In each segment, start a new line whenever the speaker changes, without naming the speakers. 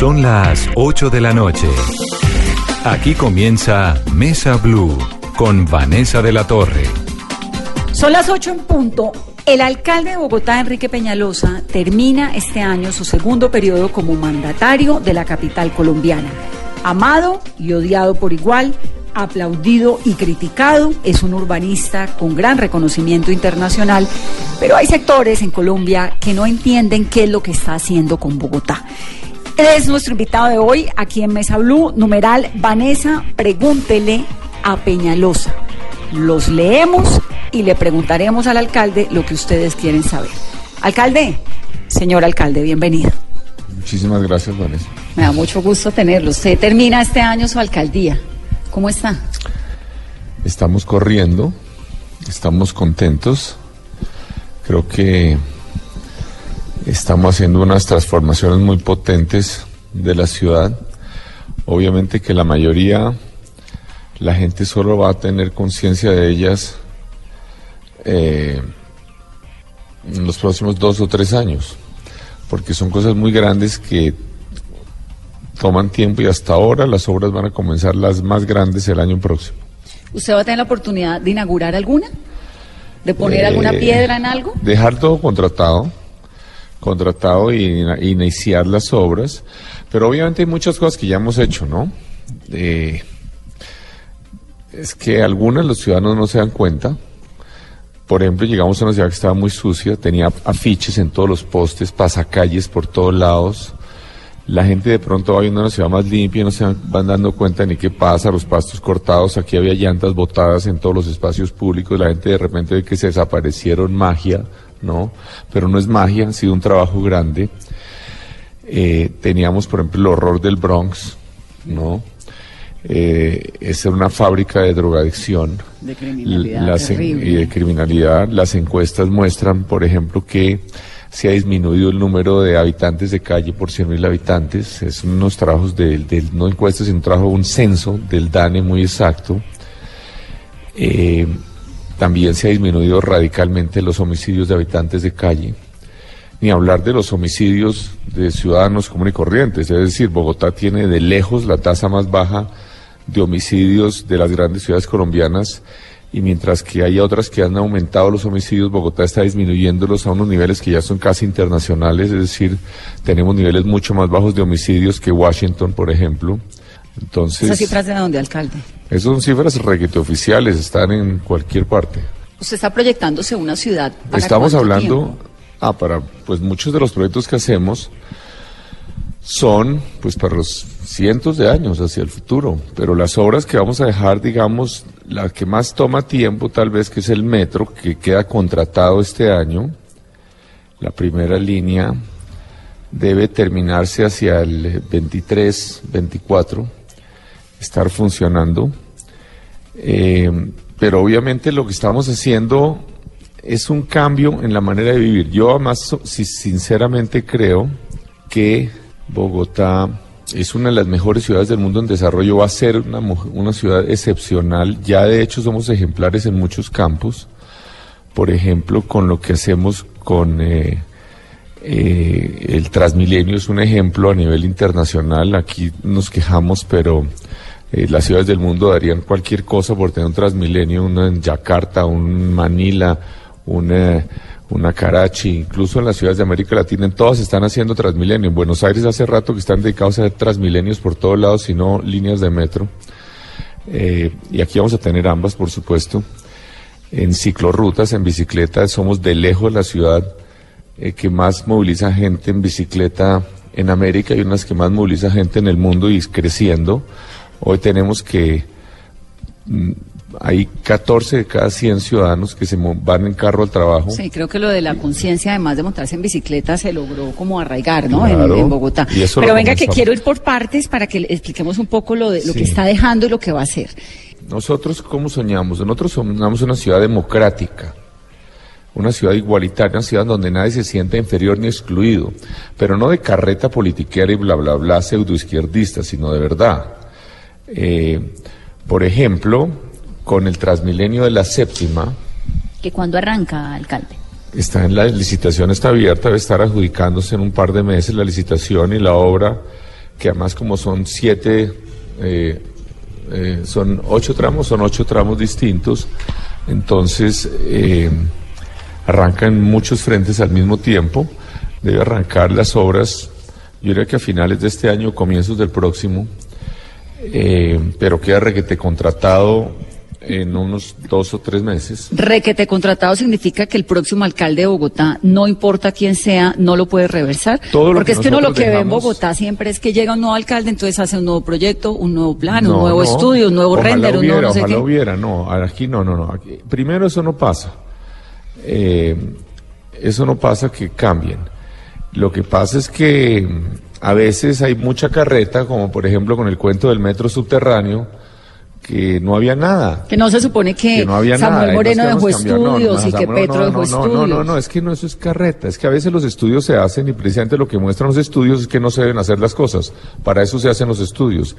Son las 8 de la noche. Aquí comienza Mesa Blue con Vanessa de la Torre.
Son las 8 en punto. El alcalde de Bogotá, Enrique Peñalosa, termina este año su segundo periodo como mandatario de la capital colombiana. Amado y odiado por igual, aplaudido y criticado, es un urbanista con gran reconocimiento internacional, pero hay sectores en Colombia que no entienden qué es lo que está haciendo con Bogotá. Es nuestro invitado de hoy aquí en Mesa Blue, numeral Vanessa, pregúntele a Peñalosa. Los leemos y le preguntaremos al alcalde lo que ustedes quieren saber. Alcalde, señor alcalde, bienvenido.
Muchísimas gracias, Vanessa.
Me da mucho gusto tenerlo. Usted termina este año su alcaldía. ¿Cómo está?
Estamos corriendo, estamos contentos. Creo que estamos haciendo unas transformaciones muy potentes de la ciudad. Obviamente que la mayoría, la gente solo va a tener conciencia de ellas eh, en los próximos dos o tres años, porque son cosas muy grandes que toman tiempo y hasta ahora las obras van a comenzar las más grandes el año próximo.
¿Usted va a tener la oportunidad de inaugurar alguna? ¿De poner alguna
Eh,
piedra en algo?
Dejar todo contratado, contratado y iniciar las obras, pero obviamente hay muchas cosas que ya hemos hecho, ¿no? Eh, es que algunas los ciudadanos no se dan cuenta. Por ejemplo, llegamos a una ciudad que estaba muy sucia, tenía afiches en todos los postes, pasacalles por todos lados. La gente de pronto va viendo una ciudad más limpia y no se van dando cuenta ni qué pasa, los pastos cortados, aquí había llantas botadas en todos los espacios públicos, la gente de repente ve que se desaparecieron magia, ¿no? Pero no es magia, ha sido un trabajo grande. Eh, teníamos, por ejemplo, el horror del Bronx, ¿no? Eh, es una fábrica de drogadicción
De criminalidad
las y de criminalidad. Las encuestas muestran, por ejemplo, que se ha disminuido el número de habitantes de calle por 100.000 habitantes. Es unos trabajos del, del- no encuestas, sino un trabajo, un censo del DANE muy exacto. Eh, también se ha disminuido radicalmente los homicidios de habitantes de calle. Ni hablar de los homicidios de ciudadanos comunes y corrientes. Es decir, Bogotá tiene de lejos la tasa más baja de homicidios de las grandes ciudades colombianas y mientras que hay otras que han aumentado los homicidios, Bogotá está disminuyéndolos a unos niveles que ya son casi internacionales, es decir, tenemos niveles mucho más bajos de homicidios que Washington, por ejemplo. Entonces,
¿Esas cifras de dónde, alcalde?
esas son cifras requete oficiales, están en cualquier parte.
Usted está proyectándose una ciudad. ¿para
Estamos hablando,
tiempo?
ah, para, pues muchos de los proyectos que hacemos son, pues para los cientos de años hacia el futuro, pero las obras que vamos a dejar, digamos, la que más toma tiempo tal vez que es el metro, que queda contratado este año, la primera línea debe terminarse hacia el 23, 24, estar funcionando. Eh, pero obviamente lo que estamos haciendo es un cambio en la manera de vivir. Yo además, sinceramente creo que Bogotá es una de las mejores ciudades del mundo en desarrollo, va a ser una, una ciudad excepcional. Ya de hecho somos ejemplares en muchos campos. Por ejemplo, con lo que hacemos con eh, eh, el Transmilenio es un ejemplo a nivel internacional. Aquí nos quejamos, pero eh, las ciudades del mundo darían cualquier cosa por tener un Transmilenio, una en Yakarta, un Manila, una, una Karachi, incluso en las ciudades de América Latina, en todas están haciendo Transmilenio. En Buenos Aires hace rato que están dedicados a hacer Transmilenios por todos lados, sino líneas de metro. Eh, y aquí vamos a tener ambas, por supuesto. En ciclorrutas, en bicicleta, somos de lejos la ciudad eh, que más moviliza gente en bicicleta en América y unas que más moviliza gente en el mundo y creciendo. Hoy tenemos que mm, hay 14 de cada 100 ciudadanos que se van en carro al trabajo.
Sí, creo que lo de la conciencia, además de montarse en bicicleta, se logró como arraigar, ¿no? En-
Claro.
En, Bogotá. Pero venga, que quiero ir por partes para que expliquemos un poco lo, de, lo que está dejando y lo que va a hacer.
Nosotros, ¿cómo soñamos? Nosotros soñamos una ciudad democrática, una ciudad igualitaria, una ciudad donde nadie se sienta inferior ni excluido, pero no de carreta politiquera y bla, bla, bla, pseudoizquierdista, sino de verdad. Eh, por ejemplo, con el Transmilenio de la séptima,
¿Que cuando arranca, alcalde?
está en la licitación, está abierta, debe estar adjudicándose en un par de meses la licitación y la obra que además como son siete, eh, eh, son ocho tramos, son ocho tramos distintos, entonces arrancan muchos frentes al mismo tiempo, debe arrancar las obras, yo diría que a finales de este año, comienzos del próximo, pero queda requete contratado en unos dos o tres meses.
Requete contratado significa que el próximo alcalde de Bogotá, no importa quién sea, no lo puede reversar. Porque es que uno lo que ve en Bogotá siempre es que llega un nuevo alcalde, entonces hace un nuevo proyecto, un nuevo plan, un nuevo estudio, un nuevo render,
un
nuevo no
sé
qué.
hubiera, no, aquí no, no, no. primero eso no pasa. Eh, eso no pasa que cambien. Lo que pasa es que a veces hay mucha carreta, como por ejemplo con el cuento del metro subterráneo, que no había nada.
Que no se supone que, Samuel Moreno dejó estudios y que Petro dejó estudios.
No, no, no, es que no, eso es carreta. Es que a veces los estudios se hacen y precisamente lo que muestran los estudios es que no se deben hacer las cosas. Para eso se hacen los estudios.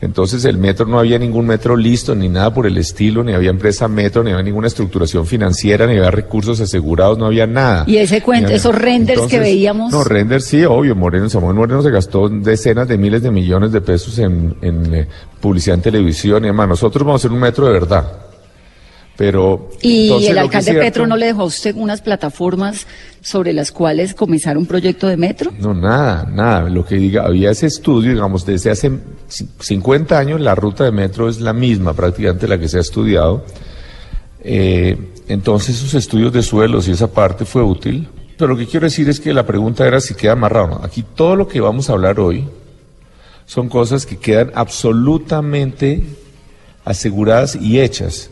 Entonces el metro no había ningún metro listo, ni nada por el estilo, ni había empresa metro, ni había ninguna estructuración financiera, ni había recursos asegurados, no había nada.
Y ese cuento, esos renders que veíamos.
No, renders sí, obvio. Moreno, Samuel Moreno se gastó decenas de miles de millones de pesos en, en eh, publicidad en televisión y demás. Nosotros vamos a hacer un metro de verdad. Pero.
¿Y el alcalde Petro no le dejó a usted unas plataformas sobre las cuales comenzar un proyecto de metro?
No, nada, nada. Lo que diga, había ese estudio, digamos, desde hace 50 años la ruta de metro es la misma, prácticamente la que se ha estudiado. Eh, entonces, esos estudios de suelos y esa parte fue útil. Pero lo que quiero decir es que la pregunta era si queda amarrado. Aquí todo lo que vamos a hablar hoy son cosas que quedan absolutamente aseguradas y hechas.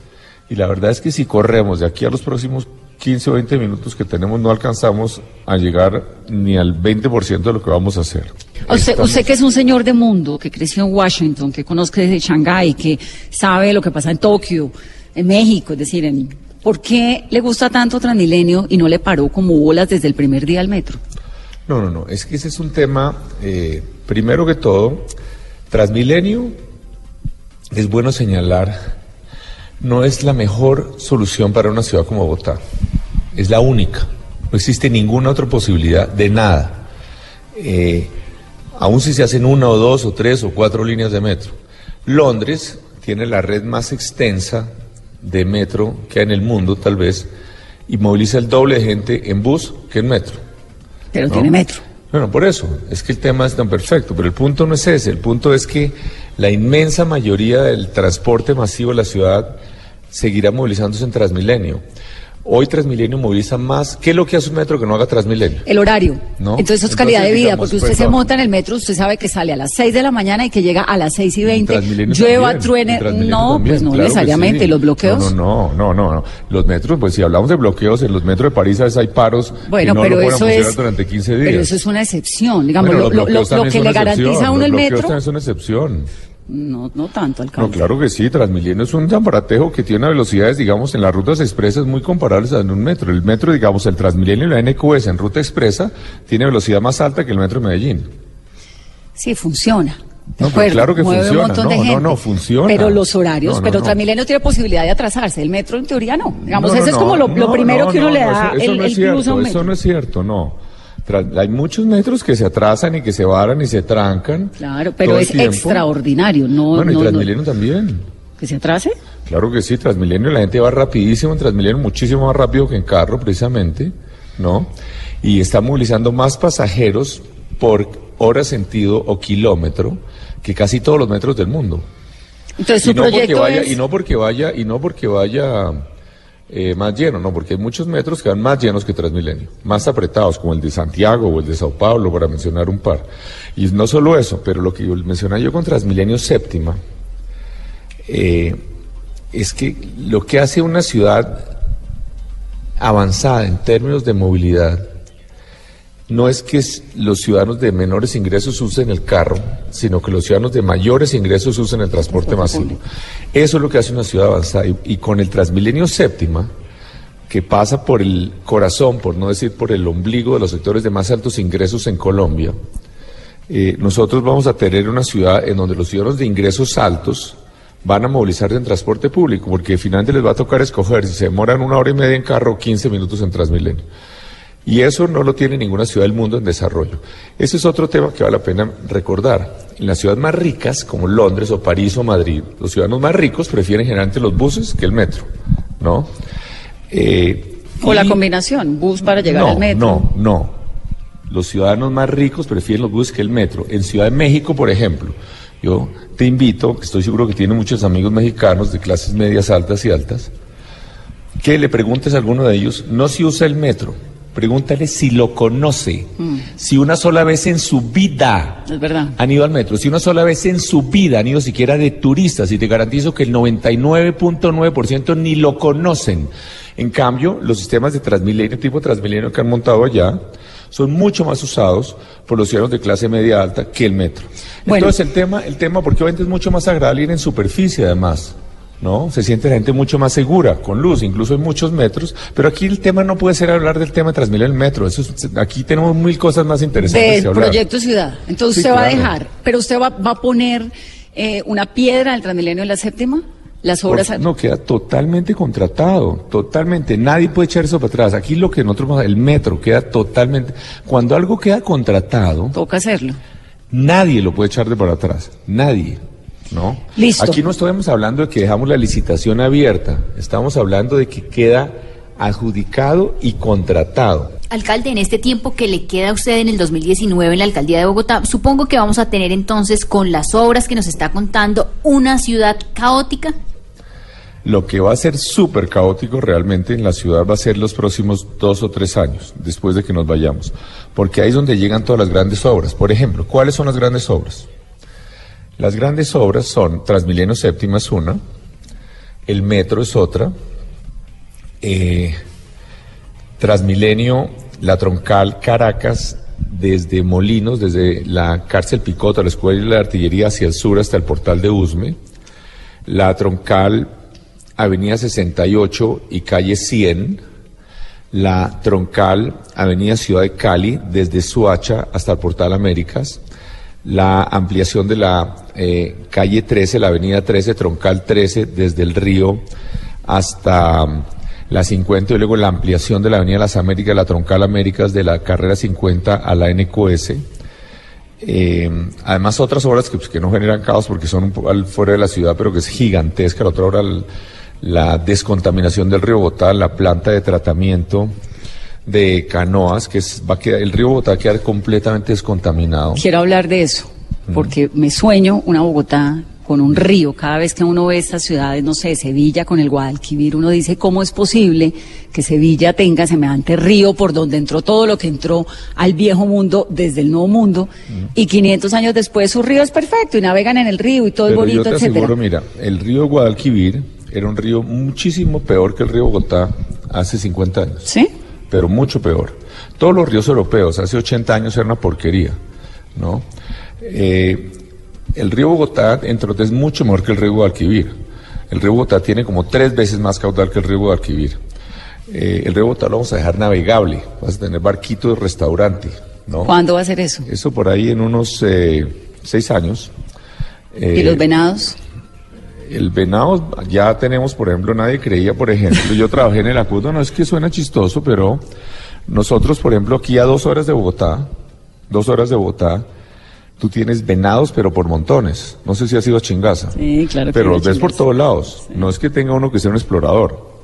Y la verdad es que si corremos de aquí a los próximos 15 o 20 minutos que tenemos, no alcanzamos a llegar ni al 20% de lo que vamos a hacer.
Usted, usted que es un señor de mundo, que creció en Washington, que conoce desde Shanghái, que sabe lo que pasa en Tokio, en México, es decir, en, ¿por qué le gusta tanto Transmilenio y no le paró como bolas desde el primer día al metro?
No, no, no, es que ese es un tema, eh, primero que todo, Transmilenio, es bueno señalar, no es la mejor solución para una ciudad como Bogotá, es la única, no existe ninguna otra posibilidad de nada, eh, aun si se hacen una o dos o tres o cuatro líneas de metro. Londres tiene la red más extensa de metro que hay en el mundo, tal vez, y moviliza el doble de gente en bus que en metro.
Pero tiene metro.
Bueno, por eso, es que el tema es tan perfecto, pero el punto no es ese, el punto es que la inmensa mayoría del transporte masivo de la ciudad seguirá movilizándose en Transmilenio. Hoy Transmilenio moviliza más. ¿Qué es lo que hace un metro que no haga Transmilenio?
El horario. ¿No? Entonces eso es calidad de vida, porque usted se monta en el metro, usted sabe que sale a las 6 de la mañana y que llega a las 6 y 20. Llueva, truene. No, pues no necesariamente. ¿Los bloqueos?
No, no, no, no, Los metros, pues si hablamos de bloqueos, en los metros de París a veces hay paros.
Bueno,
no
pero eso
es. Durante 15 días.
Pero eso es una excepción. Digamos, lo, que le garantiza a uno el metro. Los
bloqueos también son excepción.
No, no tanto, alcalde.
No, claro que sí, Transmilenio es un tambaratejo que tiene velocidades, digamos, en las rutas expresas muy comparables a un metro. El metro, digamos, el Transmilenio y la NQS en ruta expresa tiene velocidad más alta que el metro de Medellín.
Sí, funciona.
No, pues claro que funciona. No, no, no, funciona.
Pero los horarios, pero Transmilenio tiene posibilidad de atrasarse, el metro en teoría no. Digamos, ese es como lo, primero que uno le da el, el plus a un metro.
Eso no es cierto, no hay muchos metros que se atrasan y que se varan y se trancan.
Claro, pero es extraordinario, no.
Bueno, y Transmilenio también.
¿Que se atrase?
Claro que sí, Transmilenio, la gente va rapidísimo en Transmilenio, muchísimo más rápido que en carro, precisamente, ¿no? Y está movilizando más pasajeros por hora sentido o kilómetro que casi todos los metros del mundo.
Entonces, su no
porque
vaya,
y no porque vaya, y no porque vaya eh, más lleno, no, porque hay muchos metros que van más llenos que Transmilenio, más apretados, como el de Santiago o el de Sao Paulo, para mencionar un par. Y no solo eso, pero lo que mencioné yo con Transmilenio séptima, eh, es que lo que hace una ciudad avanzada en términos de movilidad no es que los ciudadanos de menores ingresos usen el carro, sino que los ciudadanos de mayores ingresos usen el transporte masivo. Eso es lo que hace una ciudad avanzada. Y, con el Transmilenio séptima, que pasa por el corazón, por no decir por el ombligo de los sectores de más altos ingresos en Colombia, eh, nosotros vamos a tener una ciudad en donde los ciudadanos de ingresos altos van a movilizarse en transporte público, porque finalmente les va a tocar escoger si se demoran una hora y media en carro o 15 minutos en Transmilenio. Y eso no lo tiene ninguna ciudad del mundo en desarrollo. Ese es otro tema que vale la pena recordar. En las ciudades más ricas, como Londres o París o Madrid, los ciudadanos más ricos prefieren generalmente los buses que el metro, ¿no?
Eh, o la combinación, bus para llegar al metro.
No, no. Los ciudadanos más ricos prefieren los buses que el metro. En Ciudad de México, por ejemplo, yo te invito, que estoy seguro que tiene muchos amigos mexicanos de clases medias, altas y altas, que le preguntes a alguno de ellos, no si usa el metro, pregúntale si lo conoce, mm. si una sola vez en su vida han ido al metro, si una sola vez en su vida han ido siquiera de turistas, y te garantizo que el 99.9% ni lo conocen. En cambio, los sistemas de Transmilenio, tipo Transmilenio que han montado allá, son mucho más usados por los ciudadanos de clase media alta que el metro. Entonces el tema, el tema, porque obviamente es mucho más agradable ir en superficie además. ¿No? Se siente la gente mucho más segura, con luz, incluso en muchos metros, pero aquí el tema no puede ser hablar del tema de Transmilenio el metro, eso aquí tenemos mil cosas más interesantes.
Del proyecto ciudad, entonces usted va a dejar, pero usted va, va a poner eh, una piedra el Transmilenio en la séptima. Las obras.
no, queda totalmente contratado, totalmente. Nadie puede echar eso para atrás. Aquí lo que nosotros, el metro queda totalmente. Cuando algo queda contratado.
Toca hacerlo.
Nadie lo puede echar de para atrás. Nadie. ¿No?
Listo.
Aquí no estamos hablando de que dejamos la licitación abierta. Estamos hablando de que queda adjudicado y contratado.
Alcalde, en este tiempo que le queda a usted en el 2019 en la alcaldía de Bogotá, supongo que vamos a tener entonces con las obras que nos está contando una ciudad caótica.
Lo que va a ser súper caótico realmente en la ciudad va a ser los próximos dos o tres años, después de que nos vayamos, porque ahí es donde llegan todas las grandes obras. Por ejemplo, ¿cuáles son las grandes obras? Las grandes obras son Transmilenio Séptima es una, el metro es otra, eh, Transmilenio, la troncal Caracas, desde Molinos, desde la cárcel Picota, la escuela de artillería hacia el sur hasta el portal de Usme, la troncal Avenida 68 y calle 100, la troncal Avenida Ciudad de Cali, desde Suacha hasta el Portal Américas, la ampliación de la eh, calle 13, la Avenida 13, troncal 13, desde el río hasta um, la 50 y luego la ampliación de la Avenida Las Américas, la troncal Américas de la carrera 50 a la NQS. Eh, además otras obras que, pues, que, no generan caos porque son al fuera de la ciudad, pero que es gigantesca. La otra obra, la descontaminación del río Bogotá, la planta de tratamiento de canoas, que es, va a quedar, el río Bogotá va a quedar completamente descontaminado.
Quiero hablar de eso, porque me sueño una Bogotá con un río. Cada vez que uno ve estas ciudades, no sé, Sevilla con el Guadalquivir, uno dice cómo es posible que Sevilla tenga semejante río por donde entró todo lo que entró al viejo mundo desde el nuevo mundo y 500 años después su río es perfecto y navegan en el río y todo es bonito, yo te Aseguro,
mira, el río Guadalquivir era un río muchísimo peor que el río Bogotá hace 50 años.
¿Sí?
Pero mucho peor. Todos los ríos europeos hace 80 años eran una porquería, ¿no? Eh, el río Bogotá, entre otros, es mucho mejor que el río Guadalquivir. El río Bogotá tiene como tres veces más caudal que el río Guadalquivir. Eh, el río Bogotá lo vamos a dejar navegable, vas a tener barquito de restaurante, ¿no?
¿Cuándo va a ser eso?
Eso por ahí en unos eh, seis años.
¿Y los venados?
El venado, ya tenemos, por ejemplo, nadie creía, por ejemplo, yo trabajé en el acudo, no es que suena chistoso, pero nosotros, por ejemplo, aquí a dos horas de Bogotá, dos horas de Bogotá, tú tienes venados, pero por montones. No sé si ha sido Chingaza.
Sí, claro.
Pero los ves por todos lados. No es que tenga uno que sea un explorador.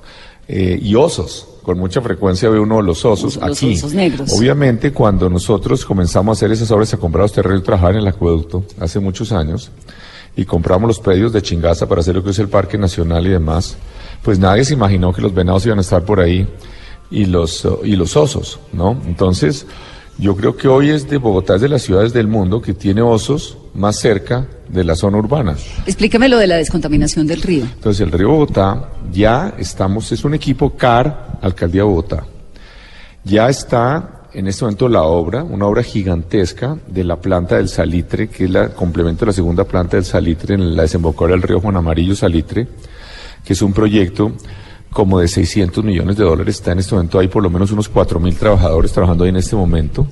Eh, y osos. Con mucha frecuencia ve uno los osos
los,
aquí.
Osos negros.
Obviamente, cuando nosotros comenzamos a hacer esas obras, a comprar los terrenos y trabajar en el acueducto, hace muchos años, y compramos los predios de Chingaza para hacer lo que es el Parque Nacional y demás, pues nadie se imaginó que los venados iban a estar por ahí y los, y los osos, ¿no? Entonces, yo creo que hoy es de Bogotá, es de las ciudades del mundo que tiene osos más cerca de la zona urbana.
Explíqueme lo de la descontaminación del río.
Entonces, el río Bogotá ya estamos, es un equipo CAR, Alcaldía Bogotá. Ya está en este momento la obra, una obra gigantesca de la planta del salitre, que es el complemento de la segunda planta del salitre en la desembocadura del río Juan Amarillo Salitre, que es un proyecto como de 600 millones de dólares. Está en este momento, hay por lo menos unos 4 mil trabajadores trabajando ahí en este momento.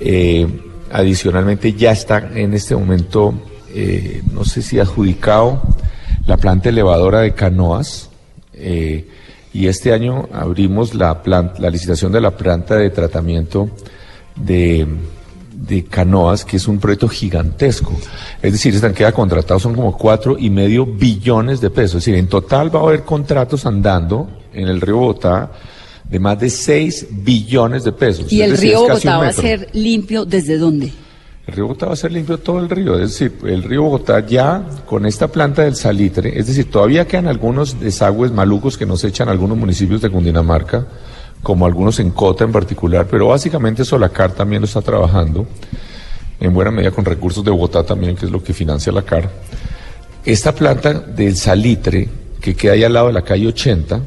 Eh, adicionalmente ya está en este momento, eh, no sé si adjudicado, la planta elevadora de canoas. Eh, y este año abrimos la, la licitación de la planta de tratamiento de, de canoas, que es un proyecto gigantesco. Es decir, están queda contratados son como cuatro y medio billones de pesos. Es decir, en total va a haber contratos andando en el río Bogotá de más de 6 billones de pesos.
¿Y el río Bogotá va a ser limpio desde dónde?
El río Bogotá va a ser limpio todo el río, es decir, el río Bogotá ya con esta planta del salitre, es decir, todavía quedan algunos desagües malucos que nos echan algunos municipios de Cundinamarca, como algunos en Cota en particular, pero básicamente Solacar también lo está trabajando, en buena medida con recursos de Bogotá también, que es lo que financia la CAR. Esta planta del salitre, que queda ahí al lado de la calle 80,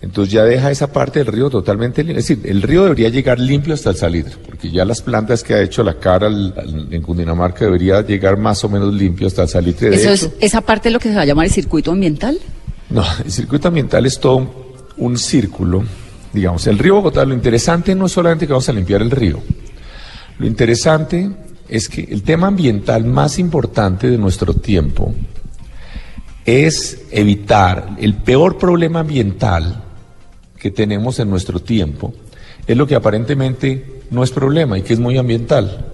entonces ya deja esa parte del río totalmente limpia. Es decir, el río debería llegar limpio hasta el salitre, porque ya las plantas que ha hecho la cara en Cundinamarca debería llegar más o menos limpio hasta el salitre.
¿Eso es, ¿Esa parte es lo que se va a llamar el circuito ambiental?
No, el circuito ambiental es todo un, círculo. Digamos, el río Bogotá, lo interesante no es solamente que vamos a limpiar el río. Lo interesante es que el tema ambiental más importante de nuestro tiempo es evitar el peor problema ambiental que tenemos en nuestro tiempo es lo que aparentemente no es problema y que es muy ambiental,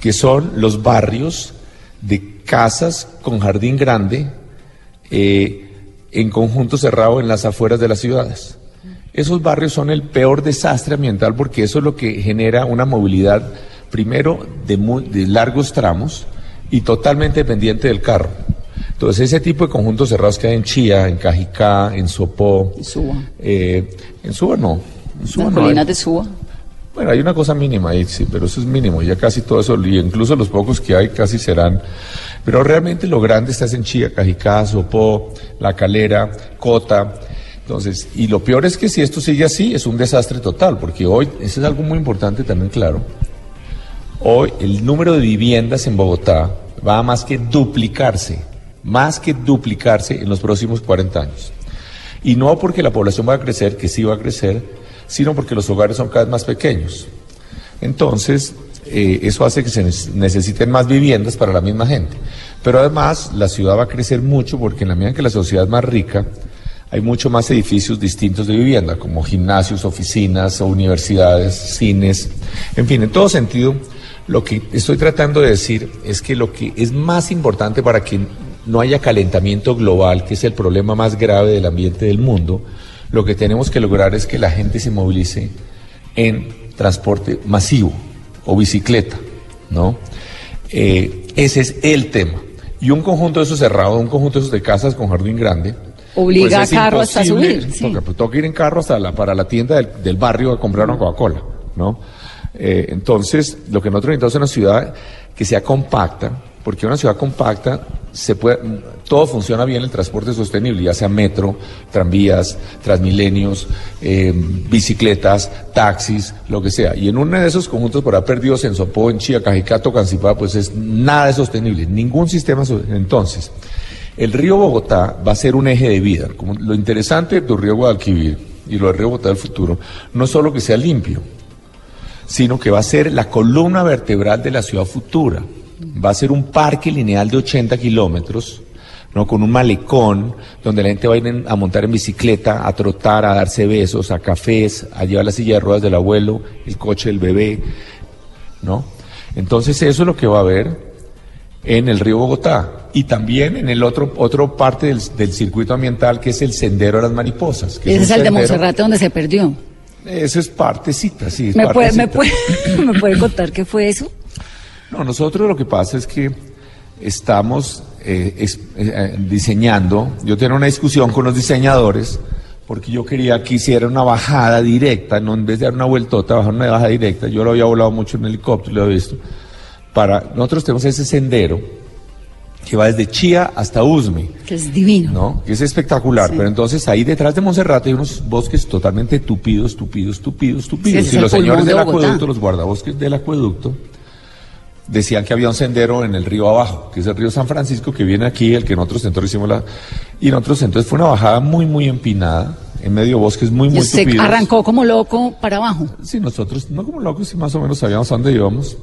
que son los barrios de casas con jardín grande eh, en conjunto cerrado en las afueras de las ciudades. Esos barrios son el peor desastre ambiental porque eso es lo que genera una movilidad, primero, de, de largos tramos y totalmente dependiente del carro. Entonces, ese tipo de conjuntos cerrados que hay en Chía, en Cajicá, en Sopó.
En Suba.
Eh, en Suba no. En
Suba Las colinas de Suba.
Bueno, hay una cosa mínima ahí, sí, pero eso es mínimo. Ya casi todo eso, y incluso los pocos que hay casi serán. Pero realmente lo grande está en Chía, Cajicá, Sopó, La Calera, Cota. Entonces, y lo peor es que si esto sigue así, es un desastre total, porque hoy, eso es algo muy importante también, claro. Hoy el número de viviendas en Bogotá va a más que duplicarse más que duplicarse en los próximos 40 años. Y no porque la población va a crecer, que sí va a crecer, sino porque los hogares son cada vez más pequeños. Entonces, eh, eso hace que se necesiten más viviendas para la misma gente. Pero además, la ciudad va a crecer mucho porque en la medida en que la sociedad es más rica, hay mucho más edificios distintos de vivienda, como gimnasios, oficinas, universidades, cines, en fin, en todo sentido, lo que estoy tratando de decir es que lo que es más importante para que no haya calentamiento global, que es el problema más grave del ambiente del mundo, lo que tenemos que lograr es que la gente se movilice en transporte masivo o bicicleta, ¿no? Eh, ese es el tema. Y un conjunto de esos cerrados, un conjunto de esos de casas con jardín grande,
obliga pues a carro hasta subir.
Sí. Toca, ir en carro hasta la, para la tienda del, barrio a comprar una Coca-Cola, ¿no? Eh, entonces, lo que nosotros necesitamos es una ciudad que sea compacta, porque una ciudad compacta se puede, todo funciona bien el transporte sostenible, ya sea metro, tranvías, transmilenios, eh, bicicletas, taxis, lo que sea. Y en uno de esos conjuntos por haber perdido en Sopó, en Chía, Cajicato, Cancipá, pues es nada de sostenible, ningún sistema. Entonces, el río Bogotá va a ser un eje de vida. Como lo interesante de río Guadalquivir y lo del río Bogotá del futuro, no es solo que sea limpio, sino que va a ser la columna vertebral de la ciudad futura va a ser un parque lineal de 80 kilómetros, ¿no? con un malecón donde la gente va a ir a montar en bicicleta, a trotar, a darse besos, a cafés, a llevar la silla de ruedas del abuelo, el coche del bebé, ¿no? Entonces eso es lo que va a haber en el río Bogotá y también en el otro otro parte del, circuito ambiental que es el sendero de las mariposas.
Ese es, el de Monserrate donde se perdió.
Eso es partecita, sí.
¿Me, Puede, ¿me, puede, ¿Me puede contar qué fue eso?
No, nosotros lo que pasa es que estamos eh, eh, diseñando, yo tengo una discusión con los diseñadores, porque yo quería que hiciera una bajada directa, no en vez de dar una vueltota, bajar una bajada directa, yo lo había volado mucho en helicóptero, lo he visto, para, nosotros tenemos ese sendero que va desde Chía hasta Usme.
Que es divino.
¿No? Que es espectacular. Pero entonces ahí detrás de Monserrate hay unos bosques totalmente tupidos, tupidos, tupidos, tupidos. y los señores del acueducto, los guardabosques del acueducto, decían que había un sendero en el río abajo, que es el río San Francisco, que viene aquí, el que en otros centros hicimos la... Y en otros centros fue una bajada muy, muy empinada, en medio bosques muy, muy
Se arrancó como loco para abajo.
Sí, nosotros, no como locos, sí más o menos sabíamos a dónde íbamos.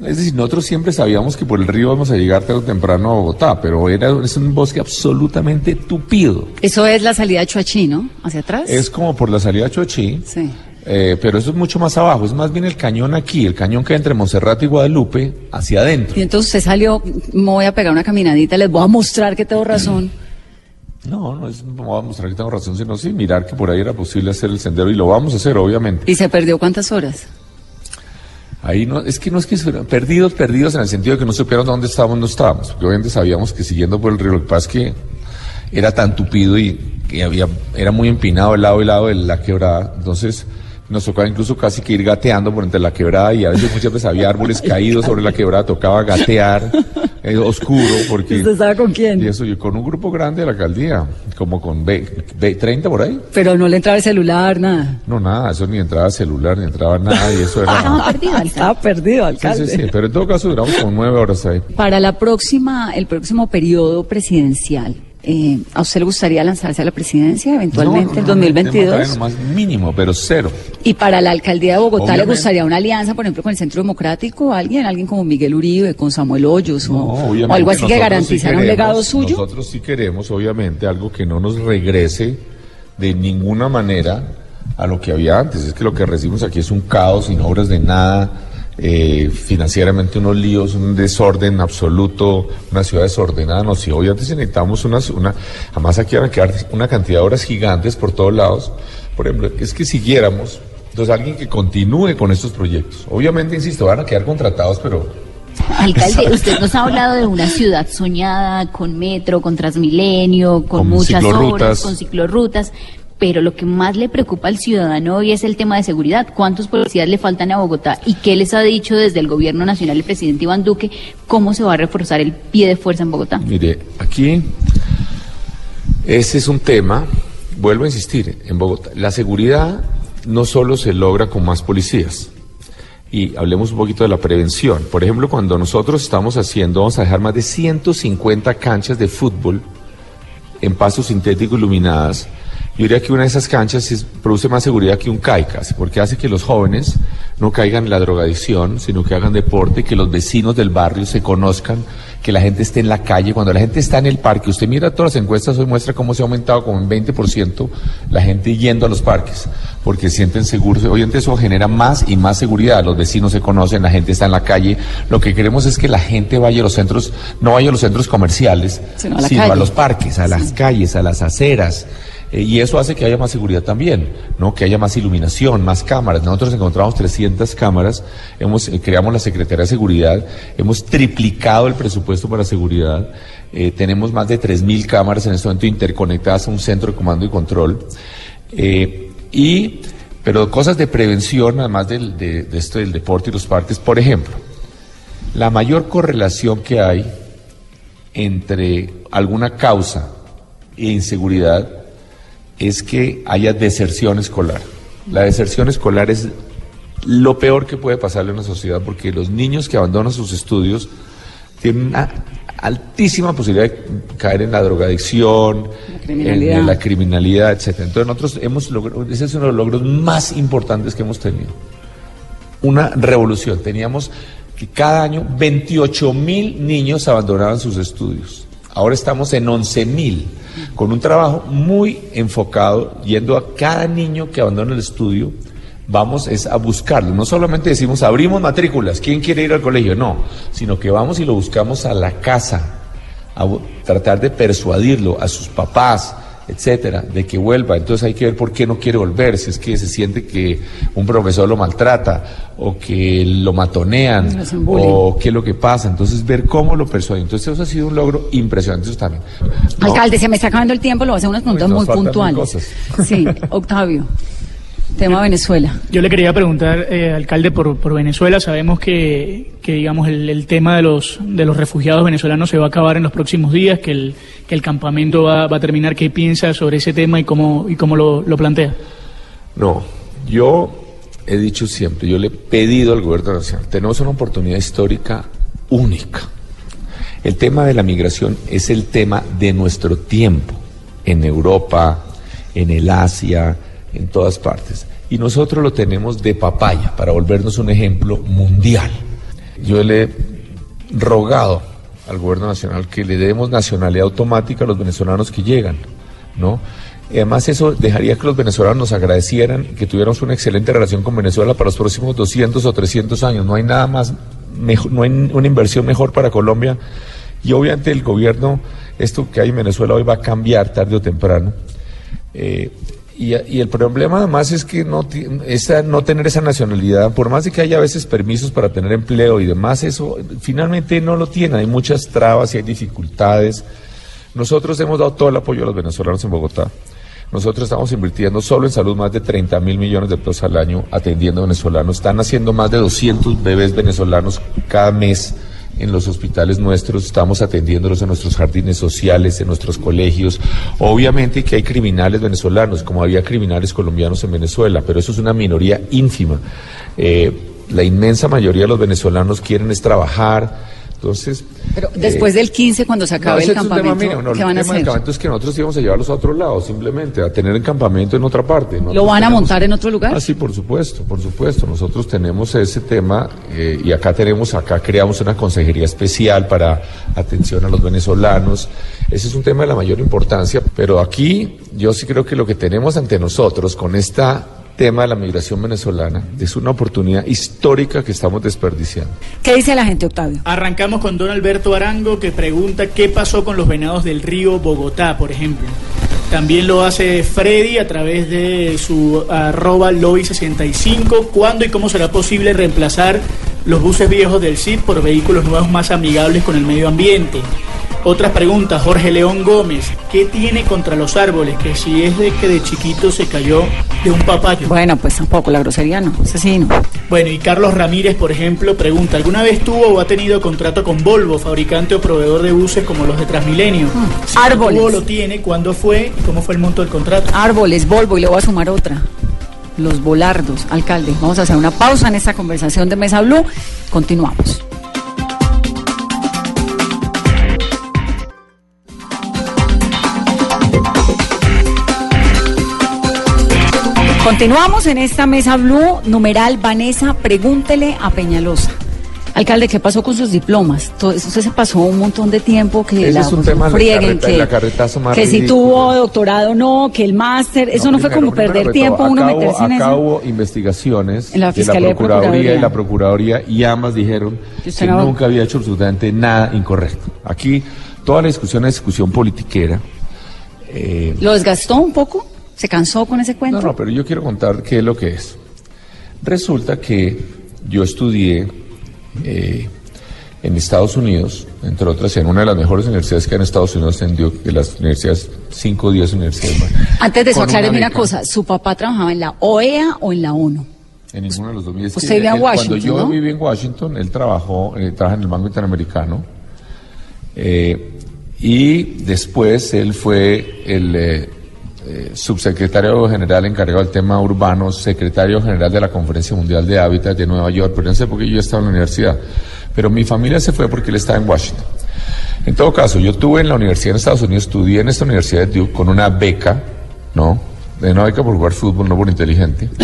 Es decir, nosotros siempre sabíamos que por el río vamos a llegar tarde o temprano a Bogotá, pero era, es un bosque absolutamente tupido.
Eso es la salida de Chuachí, ¿no? Hacia atrás.
Es como por la salida de
Sí.
Eh, pero eso es mucho más abajo, es más bien el cañón aquí, el cañón que hay entre Montserrat y Guadalupe, hacia adentro.
Y entonces usted salió, me voy a pegar una caminadita, les voy a mostrar que tengo razón.
No, no es, no vamos a mostrar que tengo razón, sino sí mirar que por ahí era posible hacer el sendero y lo vamos a hacer, obviamente.
¿Y se perdió cuántas horas?
Ahí no, es que no es que perdidos, perdidos en el sentido de que no supieron dónde estábamos, no estábamos. Porque obviamente sabíamos que siguiendo por el río, lo que pasa es que era tan tupido y que había, era muy empinado el lado y lado de la quebrada. Entonces, nos tocaba incluso casi que ir gateando por entre la quebrada y a veces muchas veces había árboles caídos sobre la quebrada, tocaba gatear, eh, oscuro, porque...
¿Usted estaba con quién?
Y eso, yo con un grupo grande de la alcaldía, como con ve- ve- 30 por ahí.
Pero no le entraba el celular, nada.
No, nada, eso ni entraba celular, ni entraba nada, y eso era...
Estaba perdido, alcalde.
Estaba perdido,
Sí,
alcalde.
sí, sí, pero en todo caso duramos como nueve horas ahí.
Para la próxima, el próximo periodo presidencial, eh, ¿a usted le gustaría lanzarse a la presidencia eventualmente en
No, no, no, no,
2022?
no, más mínimo, pero cero.
Y para la alcaldía de Bogotá, ¿le gustaría una alianza, por ejemplo, con el Centro Democrático? ¿Alguien? ¿Alguien como Miguel Uribe, con Samuel Hoyos? o- algo así que garantizara
sí
un legado suyo?
Nosotros sí queremos, obviamente, algo que no nos regrese de ninguna manera a lo que había antes. Es que lo que recibimos aquí es un caos, sin obras de nada, eh, financieramente unos líos, un desorden absoluto, una ciudad desordenada. No, si obviamente si necesitamos una, una, además aquí van a quedar una cantidad de obras gigantes por todos lados. Por ejemplo, es que siguiéramos, entonces alguien que continúe con estos proyectos. Obviamente, insisto, van a quedar contratados, pero
Alcalde, usted nos ha hablado de una ciudad soñada con metro, con Transmilenio, con,
Con
muchas obras, con ciclorrutas. Pero lo que más le preocupa al ciudadano hoy es el tema de seguridad. ¿Cuántos policías le faltan a Bogotá? ¿Y qué les ha dicho desde el gobierno nacional el presidente Iván Duque? ¿Cómo se va a reforzar el pie de fuerza en Bogotá?
Mire, aquí ese es un tema, vuelvo a insistir, en Bogotá. La seguridad no solo se logra con más policías. Y hablemos un poquito de la prevención. Por ejemplo, cuando nosotros estamos haciendo, vamos a dejar más de 150 canchas de fútbol en pasto sintético iluminadas. Yo diría que una de esas canchas es- produce más seguridad que un CAICAS, porque hace que los jóvenes no caigan en la drogadicción, sino que hagan deporte, que los vecinos del barrio se conozcan, que la gente esté en la calle. Cuando la gente está en el parque, usted mira todas las encuestas, hoy muestra cómo se ha aumentado como en 20% la gente yendo a los parques, porque se sienten seguros. Obviamente eso genera más y más seguridad. Los vecinos se conocen, la gente está en la calle. Lo que queremos es que la gente vaya a los centros, no vaya a los centros comerciales,
Sino a la
sino a
calle.
los parques, a las calles, a las aceras. Eh, y eso hace que haya más seguridad también, ¿no? Que haya más iluminación, más cámaras. Nosotros encontramos 300 cámaras, hemos, eh, creamos la Secretaría de Seguridad, hemos triplicado el presupuesto para seguridad, eh, tenemos más de 3.000 cámaras en este momento interconectadas a un centro de comando y control. Eh, y, pero cosas de prevención, además del, de, esto del deporte y los parques, por ejemplo, la mayor correlación que hay entre alguna causa e inseguridad es que haya deserción escolar. La deserción escolar es lo peor que puede pasarle a una sociedad porque los niños que abandonan sus estudios tienen una altísima posibilidad de caer en la drogadicción,
criminalidad.
en la criminalidad, etcétera. Entonces nosotros hemos logrado, ese es uno de los logros más importantes que hemos tenido. Una revolución. Teníamos que cada año 28 mil niños abandonaban sus estudios. Ahora estamos en 11 mil, con un trabajo muy enfocado, yendo a cada niño que abandona el estudio, vamos es a buscarlo. No solamente decimos abrimos matrículas, ¿quién quiere ir al colegio? No, sino que vamos y lo buscamos a la casa, a tratar de persuadirlo a sus papás, etcétera, de que vuelva. Entonces hay que ver por qué no quiere volver, si es que se siente que un profesor lo maltrata o que lo matonean o qué es lo que pasa. Entonces ver cómo lo persuaden. Entonces eso ha sido un logro impresionante eso también. No,
Alcalde, se me está acabando el tiempo, lo voy a hacer unas preguntas muy puntuales. Sí, Octavio. Tema Venezuela.
Yo le quería preguntar, eh, alcalde, por, por Venezuela. Sabemos que, que digamos, el, el tema de los, de los refugiados venezolanos se va a acabar en los próximos días, que el, que el campamento va, va a terminar. ¿Qué piensa sobre ese tema y cómo, y cómo lo, lo plantea?
No, yo he dicho siempre, yo le he pedido al gobierno nacional, tenemos una oportunidad histórica única. El tema de la migración es el tema de nuestro tiempo, en Europa, en el Asia, en todas partes. Y nosotros lo tenemos de papaya para volvernos un ejemplo mundial. yo le he rogado al gobierno nacional que le demos nacionalidad automática a los venezolanos que llegan, ¿no? Y además eso dejaría que los venezolanos nos agradecieran que tuviéramos una excelente relación con Venezuela para los próximos 200 o 300 años. No hay nada más, no hay una inversión mejor para Colombia. Y obviamente el gobierno, esto que hay en Venezuela hoy va a cambiar tarde o temprano. Eh, y, el problema además es que no, esa, no tener esa nacionalidad, por más de que haya a veces permisos para tener empleo y demás, eso finalmente no lo tiene. Hay muchas trabas y hay dificultades. Nosotros hemos dado todo el apoyo a los venezolanos en Bogotá. Nosotros estamos invirtiendo solo en salud más de 30 mil millones de pesos al año atendiendo venezolanos. Están haciendo más de 200 bebés venezolanos cada mes en los hospitales nuestros, estamos atendiéndolos en nuestros jardines sociales, en nuestros colegios. Obviamente que hay criminales venezolanos, como había criminales colombianos en Venezuela, pero eso es una minoría ínfima. Eh, la inmensa mayoría de los venezolanos quieren es trabajar, entonces.
Pero después del 15, cuando se acabe el campamento,
no, ¿qué van a hacer? El campamento es que nosotros íbamos a llevarlos a otro lado, simplemente, a tener el campamento en otra parte.
¿Lo van a montar en otro lugar?
Ah, sí, por supuesto, por supuesto. Nosotros tenemos ese tema eh, y acá tenemos, acá creamos una consejería especial para atención a los venezolanos. Ese es un tema de la mayor importancia, pero aquí yo sí creo que lo que tenemos ante nosotros con esta tema de la migración venezolana es una oportunidad histórica que estamos desperdiciando.
¿Qué dice la gente, Octavio?
Arrancamos con don Alberto Arango que pregunta qué pasó con los venados del río Bogotá, por ejemplo. También lo hace Freddy a través de su arroba lobby65. ¿Cuándo y cómo será posible reemplazar los buses viejos del CID por vehículos nuevos más amigables con el medio ambiente? Otra pregunta, Jorge León Gómez, ¿qué tiene contra los árboles? Que si es de que de chiquito se cayó de un papayo.
Bueno, pues tampoco, la grosería no, asesino.
Bueno, y Carlos Ramírez, por ejemplo, pregunta, ¿alguna vez tuvo o ha tenido contrato con Volvo, fabricante o proveedor de buses como los de Transmilenio?
Hmm, árboles.
¿Cómo lo tiene? ¿Cuándo fue? ¿Y cómo fue el monto del contrato?
Árboles, Volvo, y le voy a sumar otra. Los volardos, alcalde. Vamos a hacer una pausa en esta conversación de Mesa Blue. Continuamos. Continuamos en esta mesa blue, numeral Vanessa, pregúntele a Peñalosa. Alcalde, ¿qué pasó con sus diplomas? Todo eso se pasó un montón de tiempo que
Ese
la
es un tema
frieguen,
la
que,
la carretazo más
que si tuvo doctorado no, que el máster, eso no, fue como perder tiempo uno meterse en eso.
hubo investigaciones
En la
de la Procuraduría
Procuraduría.
y la Procuraduría y ambas dijeron
Que usted
que
no-
nunca había hecho absolutamente nada incorrecto. Aquí toda la discusión es discusión politiquera. Eh,
¿Lo desgastó un poco? ¿Se cansó con ese cuento?
no, no, pero yo quiero contar qué es lo que es. Resulta que yo estudié eh, en Estados Unidos, entre otras, en una de las mejores universidades que hay en Estados Unidos, en Duke, de las universidades, 5 o 10 universidades más.
Antes de eso, acláreme una cosa. ¿Su papá trabajaba en la OEA o en la ONU?
En ninguno de los dos. Es
Usted vive en Washington,
Cuando yo
¿no?
viví en Washington, él trabajó, eh, trabaja en el Banco Interamericano. eh, y después él fue el eh, subsecretario general encargado del tema urbano, secretario general de la Conferencia Mundial de Hábitat de Nueva York, pero no sé por qué yo estaba en la universidad. Pero mi familia se fue porque él estaba en Washington. En todo caso, yo tuve en la universidad en Estados Unidos, estudié en esta universidad de Duke con una beca, ¿no? De una beca por jugar fútbol, no por inteligente.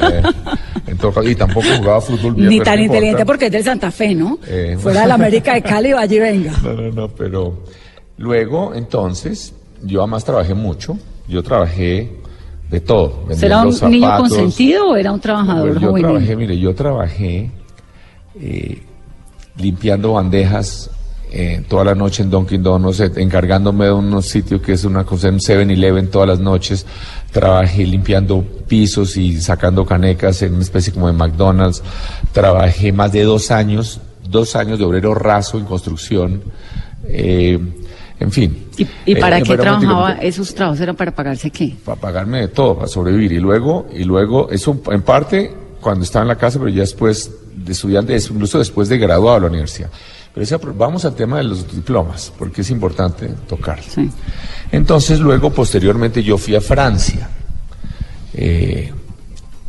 Eh, y tampoco jugaba fútbol bien.
Ni tan
importa.
inteligente porque es del Santa Fe, ¿no?
Eh,
Fuera de la América de Cali, vaya y venga.
No, no, no, pero luego, entonces, yo además trabajé mucho. Yo trabajé de todo.
¿Será un niño consentido o era un trabajador
Bueno, yo
juvenil?
trabajé, mire, yo trabajé eh, limpiando bandejas eh, toda la noche en Dunkin' Donuts, eh, encargándome de unos sitios que es una cosa en 7-Eleven todas las noches. Trabajé limpiando pisos y sacando canecas en una especie como de McDonald's. Trabajé más de dos años, dos años de obrero raso en construcción. Eh, en fin.
¿Y, y para
Eh,
qué trabajaba? ¿Esos trabajos eran para pagarse qué?
para pagarme de todo, para sobrevivir. Y luego, y luego, eso en parte cuando estaba en la casa, pero ya después de estudiante, es- incluso después de graduado de la universidad. Pero esa- vamos al tema de los diplomas, porque es importante tocarlo.
Sí.
Entonces, luego, posteriormente, yo fui a Francia. Eh,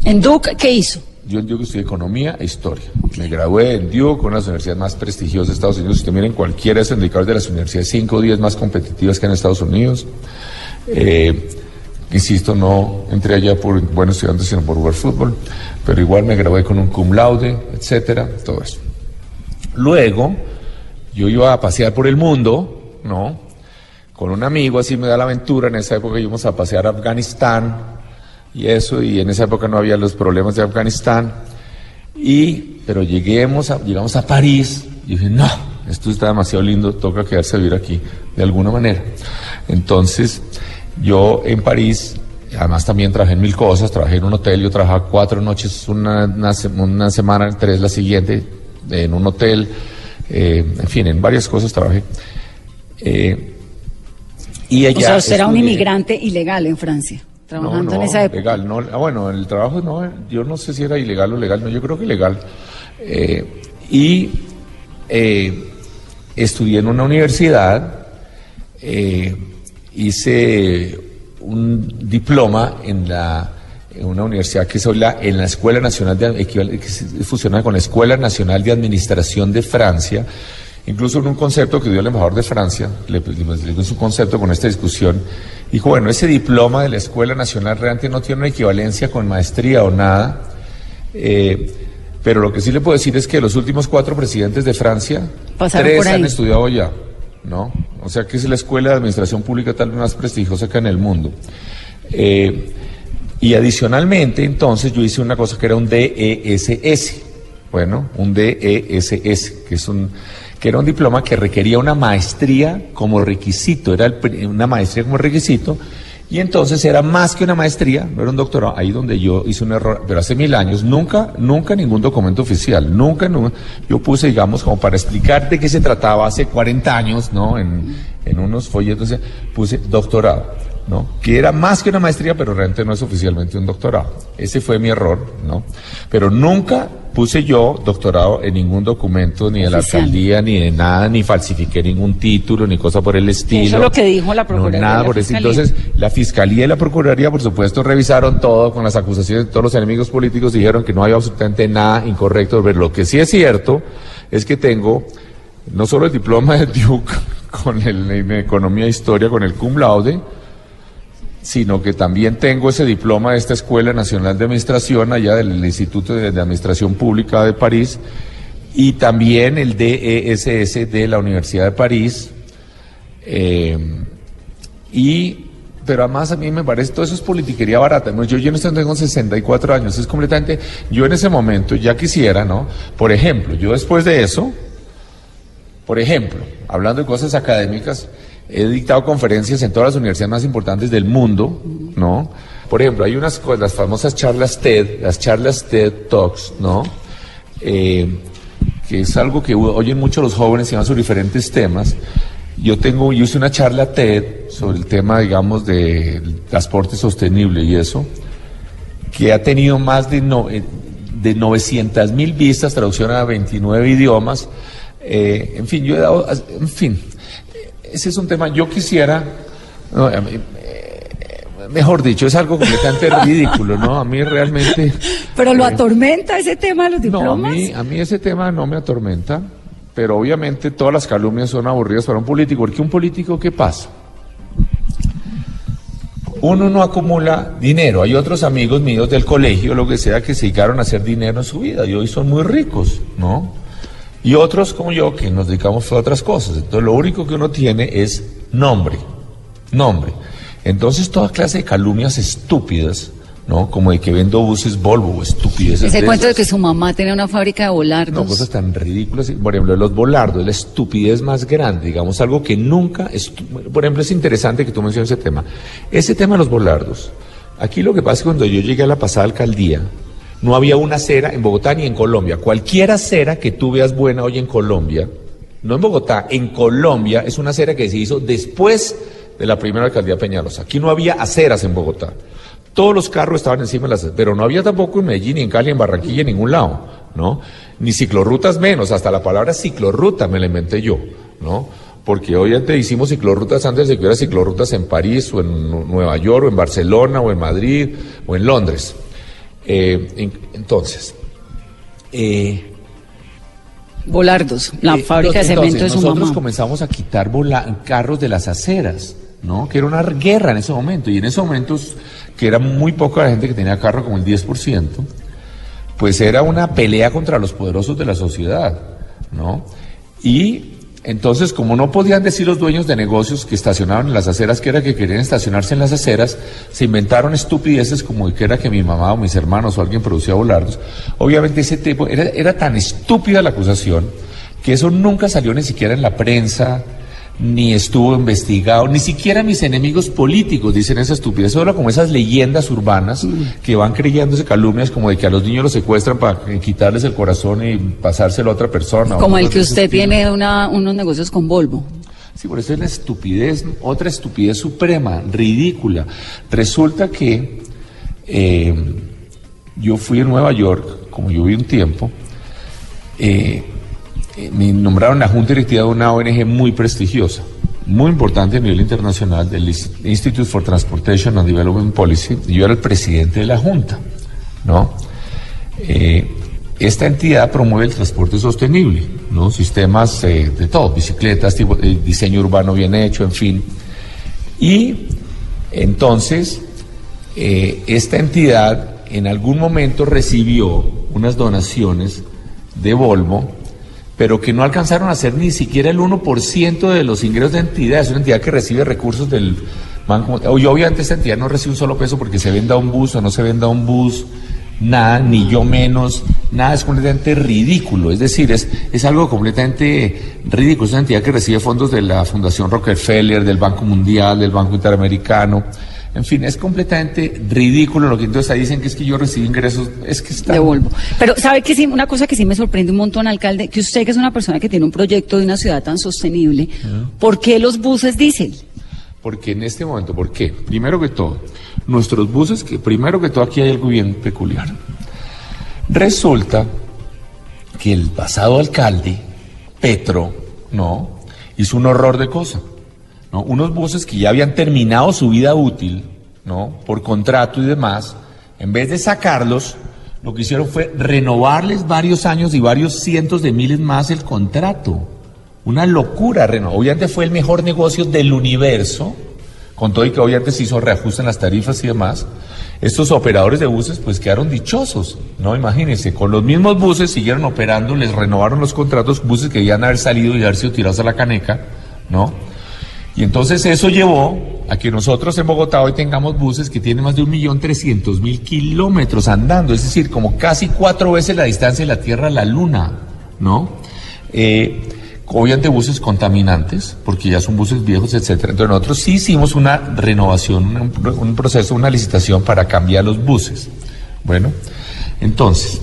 ¿En Duke qué hizo?
Yo en Duke estudié economía e historia. Me gradué en Duke, una de las universidades más prestigiosas de Estados Unidos. Si usted mira en cualquiera de esos indicadores de las universidades 5 o 10 más competitivas que en Estados Unidos. Eh, insisto, no entré allá por buenos estudiantes, sino por jugar fútbol. Pero igual me gradué con un cum laude, etcétera, todo eso. Luego, yo iba a pasear por el mundo, ¿no? Con un amigo, así me da la aventura. En esa época íbamos a pasear a Afganistán y eso, y en esa época no había los problemas de Afganistán. Y, pero lleguemos a, llegamos a París y dije, no, esto está demasiado lindo, toca quedarse a vivir aquí, de alguna manera. Entonces, yo en París, además también trabajé en mil cosas, trabajé en un hotel, yo trabajaba cuatro noches, una, una, semana, tres la siguiente, en un hotel, eh, en fin, en varias cosas trabajé.
Eh, y ella o sea, era un inmigrante ilegal en Francia, trabajando en esa época.
Legal, no, ah, bueno, el trabajo no, yo no sé si era ilegal o legal, no, yo creo que legal. Eh, y estudié en una universidad, hice un diploma en la en una universidad que es la, en la Escuela Nacional de que funciona con la Escuela Nacional de Administración de Francia, incluso en un concepto que dio el embajador de Francia, le, dio su concepto con esta discusión, dijo, bueno, ese diploma de la Escuela Nacional realmente no tiene una equivalencia con maestría o nada, eh, pero lo que sí le puedo decir es que los últimos cuatro presidentes de Francia, tres han estudiado ya, ¿no? O sea que es la escuela de administración pública tal vez más prestigiosa que en el mundo. Eh, y adicionalmente, entonces, yo hice una cosa que era un DESS. Bueno, un DESS, que es un que era un diploma que requería una maestría como requisito, era una maestría como requisito, y entonces era más que una maestría, no era un doctorado, ahí donde yo hice un error, pero hace mil años, nunca, nunca ningún documento oficial, nunca, nunca yo puse, digamos, como para explicar de qué se trataba hace 40 años, ¿no? En, en unos folletos, puse doctorado. ¿No? Que era más que una maestría, pero realmente no es oficialmente un doctorado. Ese fue mi error, ¿no? Pero nunca puse yo doctorado en ningún documento, ni de la alcaldía, ni de nada, ni falsifiqué ningún título, ni cosa por el estilo. Eso
es lo que dijo la Procuraduría.
No, nada por eso. Entonces, la Fiscalía y la Procuraduría, por supuesto, revisaron todo con las acusaciones de todos los enemigos políticos, dijeron que no había absolutamente nada incorrecto. Pero lo que sí es cierto es que tengo no solo el diploma de Duke con el, en Economía e Historia, con el cum laude, sino que también tengo ese diploma de esta Escuela Nacional de Administración allá del Instituto de, Administración Pública de París y también el DESS de la Universidad de París. Eh, y, pero además a mí me parece, todo eso es politiquería barata. yo, yo no tengo 64 años, es completamente, yo en ese momento ya quisiera, ¿no? Por ejemplo, yo después de eso, por ejemplo, hablando de cosas académicas, He dictado conferencias en todas las universidades más importantes del mundo, ¿no? Por ejemplo, hay unas las famosas charlas TED, las charlas TED Talks, ¿no? Eh, que es algo que oyen mucho los jóvenes y van sobre diferentes temas. Yo tengo, yo hice una charla TED sobre el tema, digamos, del transporte sostenible y eso, que ha tenido más de, no, eh, de 900 mil vistas, traducción a 29 idiomas. Eh, en fin, yo he dado, en fin, ese es un tema, yo quisiera, eh, mejor dicho, es algo completamente ridículo, ¿no? A mí realmente...
Pero lo eh, atormenta ese tema de los diplomas.
No, a mí, a mí ese tema no me atormenta, pero obviamente todas las calumnias son aburridas para un político, porque un político, ¿qué pasa? Uno no acumula dinero. Hay otros amigos míos del colegio, lo que sea, que se dedicaron a hacer dinero en su vida y hoy son muy ricos, ¿no? Y otros como yo que nos dedicamos a otras cosas. Entonces lo único que uno tiene es nombre, nombre. Entonces toda clase de calumnias estúpidas, ¿no? Como de que vendo buses Volvo, estupideces.
Ese cuento de que su mamá tenía una fábrica de volardos.
No, cosas tan ridículas. Por ejemplo, los volardos, la estupidez más grande, digamos, algo que nunca... Por ejemplo, es interesante que tú menciones ese tema. Ese tema de los volardos. Aquí lo que pasa es que cuando yo llegué a la pasada alcaldía, no había una acera en Bogotá ni en Colombia. Cualquier acera que tú veas buena hoy en Colombia, no en Bogotá, en Colombia, es una acera que se hizo después de la primera alcaldía Peñalosa. Aquí no había aceras en Bogotá. Todos los carros estaban encima de las pero no había tampoco en Medellín, ni en Cali, en Barranquilla, en ningún lado, ¿no? Ni ciclorrutas menos, hasta la palabra ciclorruta me la inventé yo, ¿no? Porque hoy antes hicimos ciclorrutas antes de que hubiera ciclorrutas en París, o en Nueva York, o en Barcelona, o en Madrid, o en Londres. Eh, entonces,
eh, Volardos, la eh, fábrica de cemento de su
nosotros comenzamos a quitar carros de las aceras, ¿no? Que era una guerra en ese momento. Y en esos momentos, que era muy poca la gente que tenía carro, como el 10%, pues era una pelea contra los poderosos de la sociedad. ¿no? Y entonces, como no podían decir los dueños de negocios que estacionaban en las aceras que era que querían estacionarse en las aceras, se inventaron estupideces como que era que mi mamá o mis hermanos o alguien producía volardos. Obviamente ese tipo, era, era tan estúpida la acusación que eso nunca salió ni siquiera en la prensa, ni estuvo investigado, ni siquiera mis enemigos políticos dicen esa estupidez, solo como esas leyendas urbanas que van creyéndose calumnias como de que a los niños los secuestran para quitarles el corazón y pasárselo a otra persona.
Como el que usted tiene una, unos negocios con Volvo.
Sí, por eso es la estupidez, otra estupidez suprema, ridícula. Resulta que eh, yo fui a Nueva York, como yo vi un tiempo, eh, eh, me nombraron la junta directiva de una ONG muy prestigiosa, muy importante a nivel internacional, del Institute for Transportation and Development Policy, yo era el presidente de la junta, ¿no? Eh, esta entidad promueve el transporte sostenible, ¿no? Sistemas eh, de todo, bicicletas, tipo, diseño urbano bien hecho, en fin. Y entonces, esta entidad en algún momento recibió unas donaciones de Volvo pero que no alcanzaron a ser ni siquiera el 1% de los ingresos de entidad. Es una entidad que recibe recursos del banco. Y obviamente esta entidad no recibe un solo peso porque se venda un bus o no se venda un bus, nada, ni yo menos, nada, es completamente ridículo. Es decir, es, es algo completamente ridículo. Es una entidad que recibe fondos de la Fundación Rockefeller, del Banco Mundial, del Banco Interamericano. En fin, es completamente ridículo lo que entonces ahí dicen que es que yo recibí ingresos, es que está...
Devuelvo. Pero sabe que sí, una cosa que sí me sorprende un montón, alcalde, que usted que es una persona que tiene un proyecto de una ciudad tan sostenible, ¿por qué los buses diésel?
Porque en este momento, ¿por qué? Primero que todo, nuestros buses, que primero que todo aquí hay algo bien peculiar. Resulta que el pasado alcalde, Petro, ¿no? Hizo un horror de cosas. ¿No? Unos buses que ya habían terminado su vida útil, ¿no? Por contrato y demás, en vez de sacarlos, lo que hicieron fue renovarles varios años y varios cientos de miles más el contrato. Una locura, obviamente fue el mejor negocio del universo, con todo y que obviamente se hizo reajuste en las tarifas y demás. Estos operadores de buses pues quedaron dichosos, ¿no? Imagínense, con los mismos buses siguieron operando, les renovaron los contratos, buses que debían haber salido y haber sido tirados a la caneca, ¿no? Y entonces eso llevó a que nosotros en Bogotá hoy tengamos buses que tienen más de un millón trescientos mil kilómetros andando, es decir, como casi cuatro veces la distancia de la Tierra a la Luna, ¿no? Eh, obviamente buses contaminantes, porque ya son buses viejos, etcétera. Entonces nosotros sí hicimos una renovación, un proceso, una licitación para cambiar los buses. Bueno, entonces,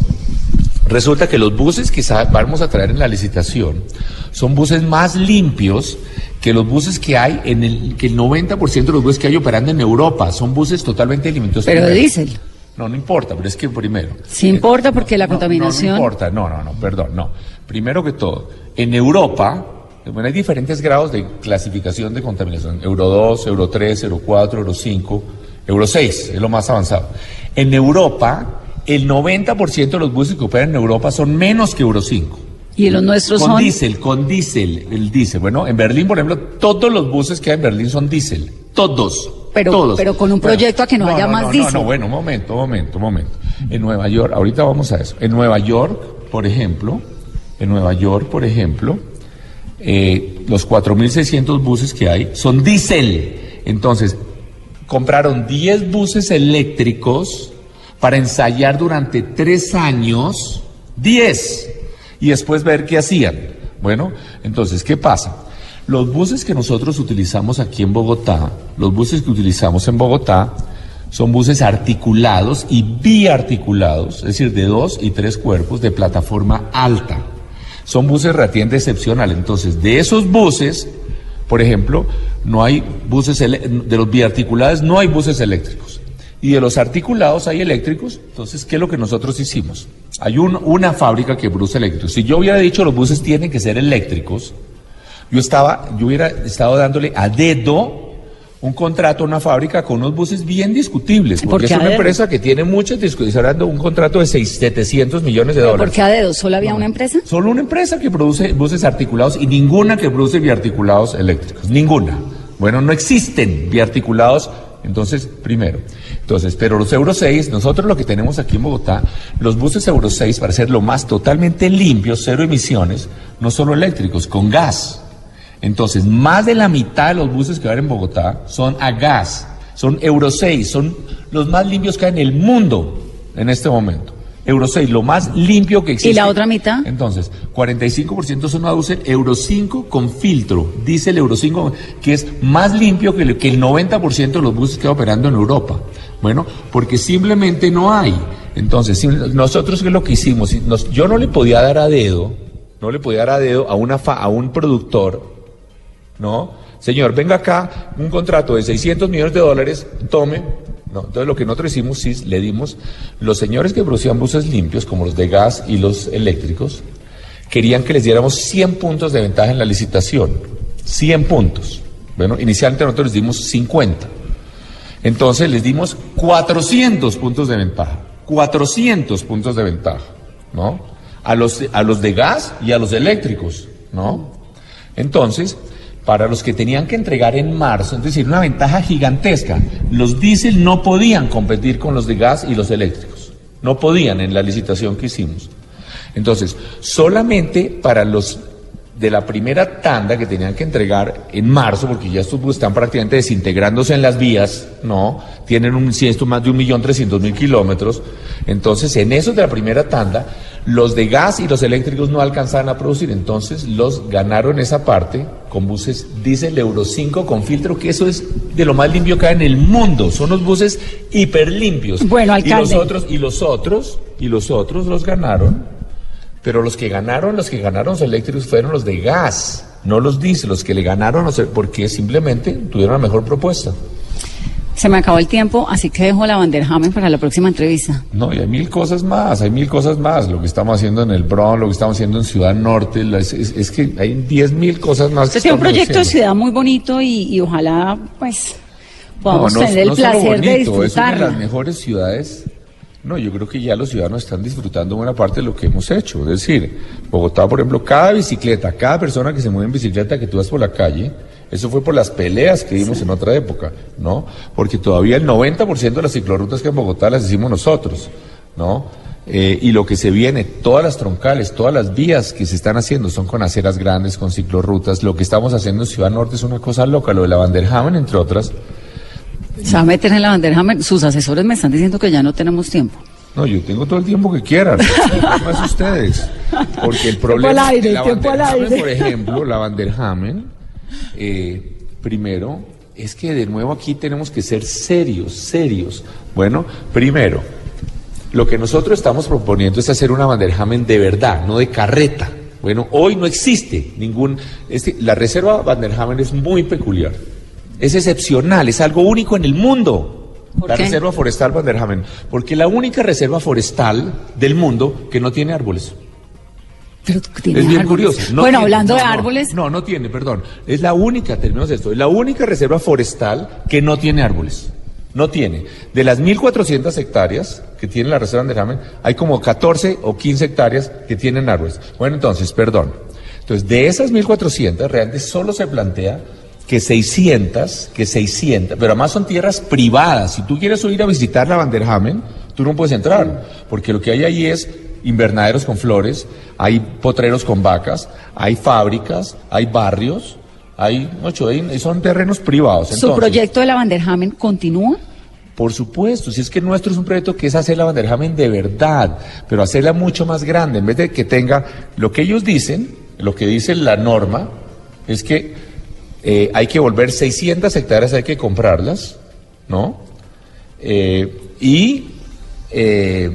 resulta que los buses que vamos a traer en la licitación son buses más limpios que los buses que hay, en el, que el 90% de los buses que hay operando en Europa son buses totalmente limitados.
Pero de diésel.
No, no importa, pero es que primero.
Sí importa porque la contaminación.
No, no, importa, no, no, no, perdón, no. Primero que todo, en Europa, bueno, hay diferentes grados de clasificación de contaminación. Euro 2, Euro 3, Euro 4, Euro 5, Euro 6, es lo más avanzado. En Europa, el 90% de los buses que operan en Europa son menos que Euro 5.
¿Y los nuestros
con
son?
Con diésel, con diésel, el diésel. Bueno, en Berlín, por ejemplo, todos los buses que hay en Berlín son diésel. Todos.
Pero,
todos.
pero con un proyecto a que no, haya más diésel.
No, no, bueno, un momento, un momento, un momento. En Nueva York, ahorita vamos a eso. En Nueva York, por ejemplo, en Nueva York, por ejemplo, eh, los 4.600 buses que hay son diésel. Entonces, compraron 10 buses eléctricos para ensayar durante tres años, 10 y después ver qué hacían. Bueno, entonces, ¿qué pasa? Los buses que nosotros utilizamos aquí en Bogotá, los buses que utilizamos en Bogotá, son buses articulados y biarticulados, es decir, de dos y tres cuerpos de plataforma alta. Son buses relativamente excepcionales. Entonces, de esos buses, por ejemplo, no hay buses, de los biarticulados no hay buses eléctricos. Y de los articulados hay eléctricos. Entonces, ¿qué es lo que nosotros hicimos? Hay una fábrica que produce eléctricos. Si yo hubiera dicho los buses tienen que ser eléctricos, yo estaba, yo hubiera estado dándole a dedo un contrato a una fábrica con unos buses bien discutibles, porque es una empresa que tiene muchas discusiones, dando un contrato de 700 millones de dólares.
¿Por qué a dedo? ¿Solo había una empresa?
Solo una empresa que produce buses articulados y ninguna que produce biarticulados eléctricos, ninguna. Bueno, no existen biarticulados Entonces, primero. Entonces, pero los Euro 6, nosotros lo que tenemos aquí en Bogotá, los buses Euro 6, para ser lo más totalmente limpios, cero emisiones, no solo eléctricos, con gas. Entonces, más de la mitad de los buses que hay en Bogotá son a gas, son Euro 6, son los más limpios que hay en el mundo en este momento. Euro 6, lo más limpio que existe.
¿Y la otra mitad?
Entonces, 45% son buses Euro 5 con filtro, dice el Euro 5, que es más limpio que el, que el 90% de los buses que hay operando en Europa. Bueno, porque simplemente no hay. Entonces, nosotros, ¿qué es lo que hicimos? yo no le podía dar a dedo, no le podía dar a dedo a, una a un productor ¿no? Señor, venga acá, un contrato de 600 millones de dólares, tome. No, entonces lo que nosotros hicimos, sí, le dimos, los señores que producían buses limpios, como los de gas y los eléctricos, querían que les diéramos 100 puntos de ventaja en la licitación. 100 puntos. Bueno, inicialmente nosotros les dimos 50. Entonces les dimos 400 puntos de ventaja. 400 puntos de ventaja, ¿no? A los, a los de gas y a los eléctricos, ¿no? Entonces, para los que tenían que entregar en marzo, es decir, una ventaja gigantesca. Los diésel no podían competir con los de gas y los eléctricos. No podían en la licitación que hicimos. Entonces, solamente para los de la primera tanda que tenían que entregar en marzo, porque ya estos están prácticamente desintegrándose en las vías, ¿no? Tienen un ciento más de un millón trescientos mil kilómetros. Entonces, en esos de la primera tanda, los de gas y los eléctricos no alcanzaban a producir. Entonces, los ganaron esa parte con buses diésel Euro 5 con filtro, que eso es de lo más limpio que hay en el mundo. Son los buses hiper limpios.
Bueno, alcalde.
Y los otros, y los otros, y los otros los ganaron pero los que ganaron, los que ganaron los eléctricos fueron los de gas, no los diésel, los que le ganaron, no sé, porque simplemente tuvieron la mejor propuesta.
Se me acabó el tiempo, así que dejo la Vanderhamen para la próxima entrevista.
No, y hay mil cosas más, hay mil cosas más. Lo que estamos haciendo en el Bronx, lo que estamos haciendo en Ciudad Norte, es, que hay diez mil cosas más.
Usted tiene un proyecto de ciudad muy bonito y, ojalá, pues, podamos tener el placer de disfrutarlo. Es
una de las mejores ciudades no, yo creo que ya los ciudadanos están disfrutando buena parte de lo que hemos hecho. Es decir, Bogotá, por ejemplo, cada bicicleta, cada persona que se mueve en bicicleta que tú vas por la calle, eso fue por las peleas que dimos en otra época, ¿no? Porque todavía el 90% de las ciclorrutas que en Bogotá las hicimos nosotros, ¿no? Eh, y lo que se viene, todas las troncales, todas las vías que se están haciendo son con aceras grandes, con ciclorrutas. Lo que estamos haciendo en Ciudad Norte es una cosa loca, lo de la Vanderhamen, entre otras.
Se va a meter en la bandera. Sus asesores me están diciendo que ya no tenemos tiempo.
No, yo tengo todo el tiempo que quieran. más ustedes. Porque el problema
es la Vanderhamen,
por ejemplo, la Vanderhamen, eh, primero, es que de nuevo aquí tenemos que ser serios, serios. Bueno, primero, lo que nosotros estamos proponiendo es hacer una Vanderhamen de verdad, no de carreta. Bueno, hoy no existe ningún... la reserva Vanderhamen es muy peculiar. Es excepcional, es algo único en el mundo. La Reserva Forestal Vanderhamen. Porque la única reserva forestal del mundo que no tiene árboles.
Pero tiene
es bien curioso.
bueno, hablando de árboles.
No, no, tiene, perdón. Es la única, terminamos esto, es la única reserva forestal que no tiene árboles. No tiene. De las 1.400 hectáreas que tiene la reserva Vanderhamen, hay como 14 o 15 hectáreas que tienen árboles. Bueno, entonces, perdón. Entonces, de esas 1.400, realmente solo se plantea que 600, que 600, pero además son tierras privadas. Si tú quieres ir a visitar la Vanderhamen, tú no puedes entrar, porque lo que hay ahí es invernaderos con flores, hay potreros con vacas, hay fábricas, hay barrios, hay ocho, son terrenos privados.
¿Su proyecto de la Vanderhamen continúa?
Por supuesto, si es que nuestro es un proyecto que es hacer la Vanderhamen de verdad, pero hacerla mucho más grande, en vez de que tenga lo que ellos dicen, lo que dice la norma, es que eh, hay que volver 600 hectáreas, hay que comprarlas, ¿no? Eh, y eh,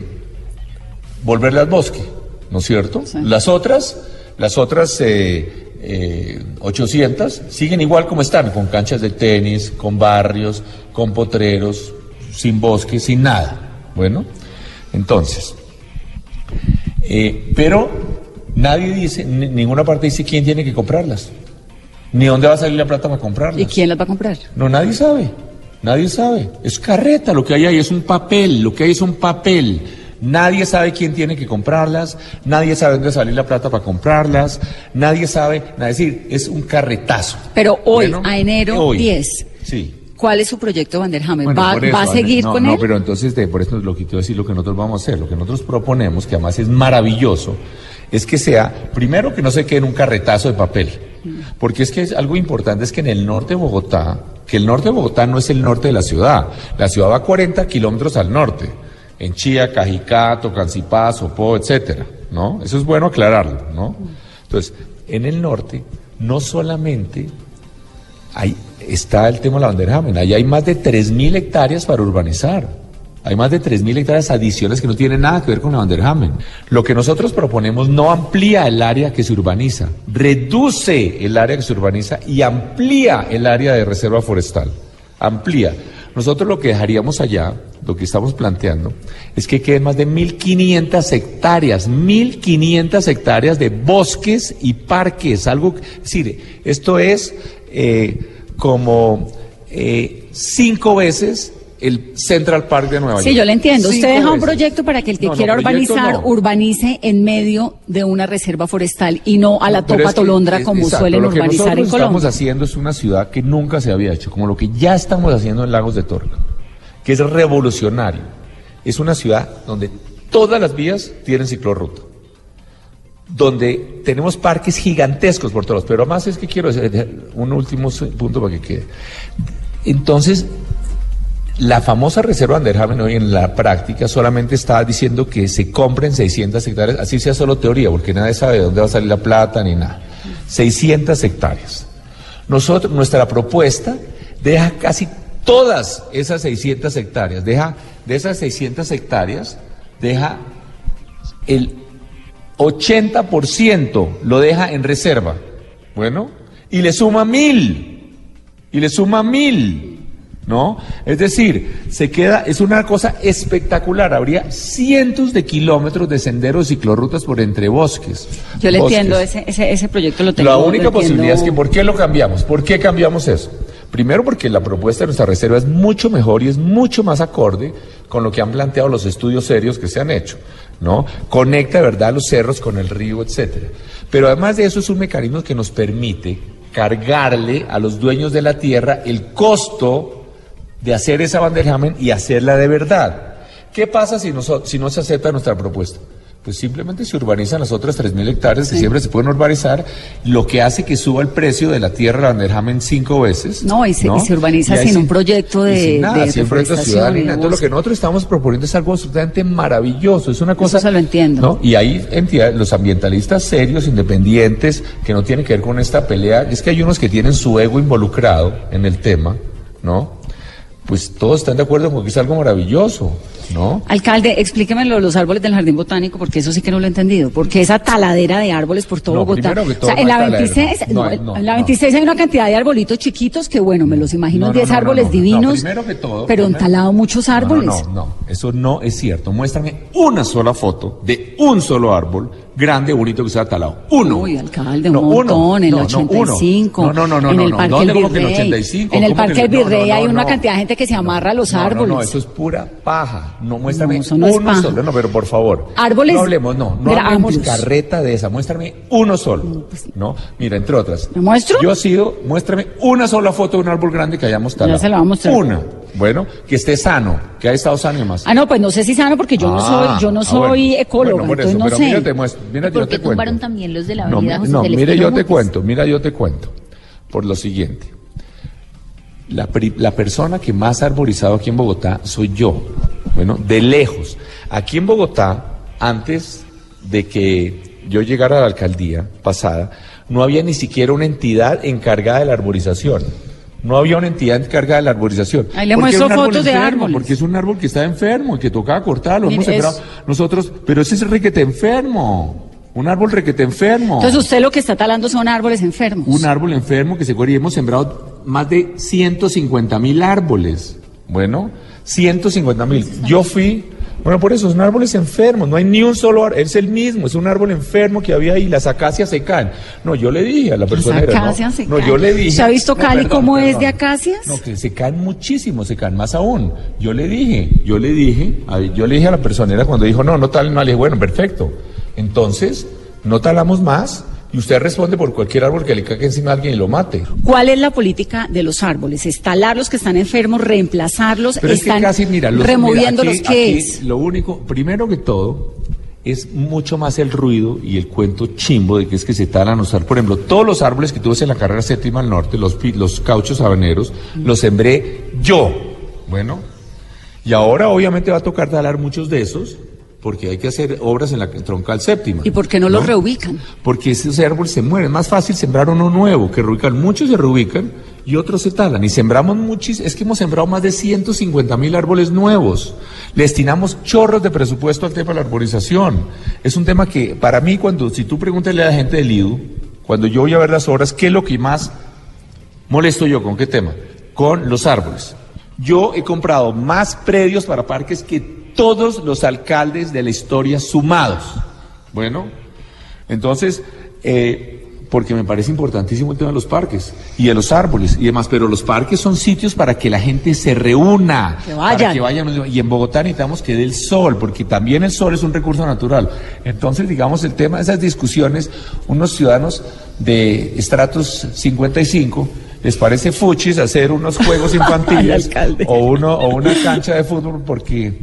volverlas bosque, ¿no es cierto? Las otras, las otras 800 siguen igual como están, con canchas de tenis, con barrios, con potreros, sin bosque, sin nada. Bueno, entonces, pero nadie dice, ninguna parte dice quién tiene que comprarlas ni dónde va a salir la plata para comprarlas.
¿Y quién las va a comprar?
No, nadie sabe. Nadie sabe. Es carreta lo que hay ahí, es un papel, lo que hay es un papel. Nadie sabe quién tiene que comprarlas, nadie sabe dónde salir la plata para comprarlas, nadie sabe, nada, decir, es un carretazo.
Pero hoy, a enero 10,
sí.
¿Cuál es su proyecto Vanderhamen?
Bueno,
¿Va,
por eso,
va a seguir
no,
con
no,
él?
pero entonces, de- por eso lo que quiero decir, lo que nosotros vamos a hacer, lo que nosotros proponemos, que además es maravilloso, es que sea, primero que no se quede en un carretazo de papel, porque es que es algo importante es que en el norte de Bogotá, que el norte de Bogotá no es el norte de la ciudad, la ciudad va 40 kilómetros al norte, en Chía, Cajicá, Tocancipá, Sopó, etcétera, ¿no? Eso es bueno aclararlo, ¿no? Entonces, en el norte, no solamente Ahí está el tema de la Vanderhamen. Ahí hay más de 3.000 hectáreas para urbanizar. Hay más de 3.000 hectáreas adicionales que no tienen nada que ver con la Vanderhamen. Lo que nosotros proponemos no amplía el área que se urbaniza, reduce el área que se urbaniza y amplía el área de reserva forestal. Amplía. Nosotros lo que dejaríamos allá, lo que estamos planteando, es que queden más de 1.500 hectáreas, 1.500 hectáreas de bosques y parques. Algo, es decir, esto es eh, como eh, cinco veces el Central Park de Nueva York.
Sí, yo le entiendo.
Cinco
Usted deja un
veces.
proyecto para que el que
No,
quiera urbanizar,
no.
urbanice en medio de una reserva forestal y no a la topa
es que-
tolondra
es-
como
exacto,
suelen
lo que
urbanizar en
nosotros estamos
Colombia.
haciendo es una ciudad que nunca se había hecho, como lo que ya estamos haciendo en Lagos de Torca, que es revolucionario. Es una ciudad donde todas las vías tienen ciclorruta, donde tenemos parques gigantescos por todos, pero además es que quiero hacer un último punto para que quede. Entonces, la famosa reserva Anderhamen hoy en la práctica solamente está diciendo que se compren 600 hectáreas, así sea solo teoría, porque nadie sabe de dónde va a salir la plata ni nada. 600 hectáreas. Nosotros, nuestra propuesta deja casi todas esas 600 hectáreas, deja de esas 600 hectáreas, deja el 80% lo deja en reserva. Bueno, y le suma mil, y le suma mil. ¿No? Es decir, se queda, es una cosa espectacular. Habría cientos de kilómetros de senderos y ciclorrutas por entre bosques.
Yo le
Bosques.
entiendo, ese, ese, ese proyecto lo tengo.
La
lo
única
entiendo.
posibilidad es que ¿por qué lo cambiamos? ¿Por qué cambiamos eso? Primero porque la propuesta de nuestra reserva es mucho mejor y es mucho más acorde con lo que han planteado los estudios serios que se han hecho, ¿no? Conecta de verdad los cerros con el río, etcétera. Pero además de eso es un mecanismo que nos permite cargarle a los dueños de la tierra el costo de hacer esa banderjamen y hacerla de verdad. ¿Qué pasa si no, si no se acepta nuestra propuesta? Pues simplemente se urbanizan las otras 3.000 hectáreas que siempre se pueden urbanizar, lo que hace que suba el precio de la tierra de Vanderhamen cinco veces.
No, y se- y se urbaniza
ahí
sin
sí-
un proyecto
y
de-
sin nada,
de
sin proyecto ciudadano,
y
Entonces, lo que nosotros estamos proponiendo es algo absolutamente maravilloso. Es una cosa.
se lo entiendo.
¿no? Y hay entidades, los ambientalistas serios, independientes, que no tienen que ver con esta pelea. Es que hay unos que tienen su ego involucrado en el tema, ¿no? Pues todos están de acuerdo con que es algo maravilloso, ¿no?
Alcalde, explíqueme lo de los árboles del jardín botánico, porque eso sí que no lo he entendido. Porque esa taladera de árboles por todo
No,
Bogotá.
todo,
o sea, en la
hay taladera,
26,
no,
no,
no,
en la
no.
26 hay una cantidad de arbolitos chiquitos que, bueno, me los imagino
No, no,
10
no, no,
árboles
no, no.
divinos.
No, primero que todo,
pero
primero-
entalado muchos
no,
árboles.
No, no, eso no es cierto. Muéstrame una sola foto de un solo árbol grande, bonito que sea talado. Uno.
Uy, alcalde, un
No, uno.
montón, en
No,
el
no, uno.
85,
No, no, no, no,
en el. Parque
¿Dónde
El
que en el
Virrey,
85?
en el
¿Cómo que
Parque El Virrey hay una cantidad de gente que se amarra a los árboles.
No, eso es pura paja. No, muéstrame
No, no
uno solo. No, pero por favor.
Árboles
No hablemos, no. No hablemos carreta de esa. Muéstrame uno solo. No, mira, entre otras.
¿Me muestro?
Yo he sido, muéstrame una sola foto de un árbol grande que hayamos talado.
se la va a mostrar.
Una. Bueno, que esté sano, que haya estado sano y más.
Ah, no, pues no sé si sano porque yo no soy, yo no
Ah,
soy
bueno.
ecóloga,
Bueno, por
entonces
eso,
no
pero
sé.
Mira, te muestro, mira,
¿Y
yo te cuento.
también los de la
No,
avenida José
no,
Celestino
mire, yo te cuento, mira, yo te cuento. Por lo siguiente. La, pri- la persona que más ha arborizado aquí en Bogotá soy yo. Bueno, de lejos. Aquí en Bogotá, antes de que yo llegara a la alcaldía pasada, no había ni siquiera una entidad encargada de la arborización. No había una entidad encargada de la arborización.
Ahí le muestro fotos de árboles.
Porque es un árbol que está enfermo y que tocaba cortarlo. Hemos
es-
nosotros, pero ese es requete enfermo. Un árbol requete enfermo.
Entonces usted lo que está talando son árboles enfermos.
Un árbol enfermo que se y hemos sembrado más de 150 mil árboles. Bueno, 150 mil. Yo fui, bueno, por eso son árboles enfermos, no hay ni un solo árbol, es el mismo, es un árbol enfermo que había ahí, las acacias se caen. No, yo le dije a la
Las
persona.
acacias se
no,
caen.
yo le dije.
¿Se ha visto
No,
Cali
perdón,
cómo es de acacias?
No, que se caen muchísimo, se caen más aún. Yo le dije, yo le dije, a- yo le dije a la personera cuando dijo, no, no tal, no, le dije, bueno, perfecto. Entonces, no talamos más, y usted responde por cualquier árbol que le caiga encima a alguien y lo mate.
¿Cuál es la política de los árboles? ¿Instalar los que están enfermos, reemplazarlos?
Pero es que
¿Están
casi, mira, los,
removiéndolos?
mira,
¿Qué
aquí
es?
Lo único, primero que todo, es mucho más el ruido y el cuento chimbo de que es que se talan los árboles. Por ejemplo, todos los árboles que tú ves en la carrera séptima al norte, los, los cauchos habaneros, los sembré yo. Bueno, y ahora obviamente va a tocar talar muchos de esos, porque hay que hacer obras en la troncal séptima.
¿Y por qué no, los reubican?
Porque esos árboles se mueren. Es más fácil sembrar uno nuevo, que reubican. Muchos se reubican y otros se talan. Y sembramos muchos, es que hemos sembrado más de 150 mil árboles nuevos. Le destinamos chorros de presupuesto al tema de la arborización. Es un tema que, para mí, cuando, si tú pregúntale a la gente del IDU, cuando yo voy a ver las obras, ¿qué es lo que más molesto yo? ¿Con qué tema? Con los árboles. Yo he comprado más predios para parques que todos los alcaldes de la historia sumados. Bueno, entonces, eh, porque me parece importantísimo el tema de los parques y de los árboles y demás, pero los parques son sitios para que la gente se reúna,
Que vayan.
para que vayan. Y en Bogotá necesitamos que dé el sol, porque también el sol es un recurso natural. Entonces, digamos, el tema de esas discusiones, unos ciudadanos de estratos 55 les parece fuchis hacer unos juegos infantiles o, uno, o una cancha de fútbol, porque...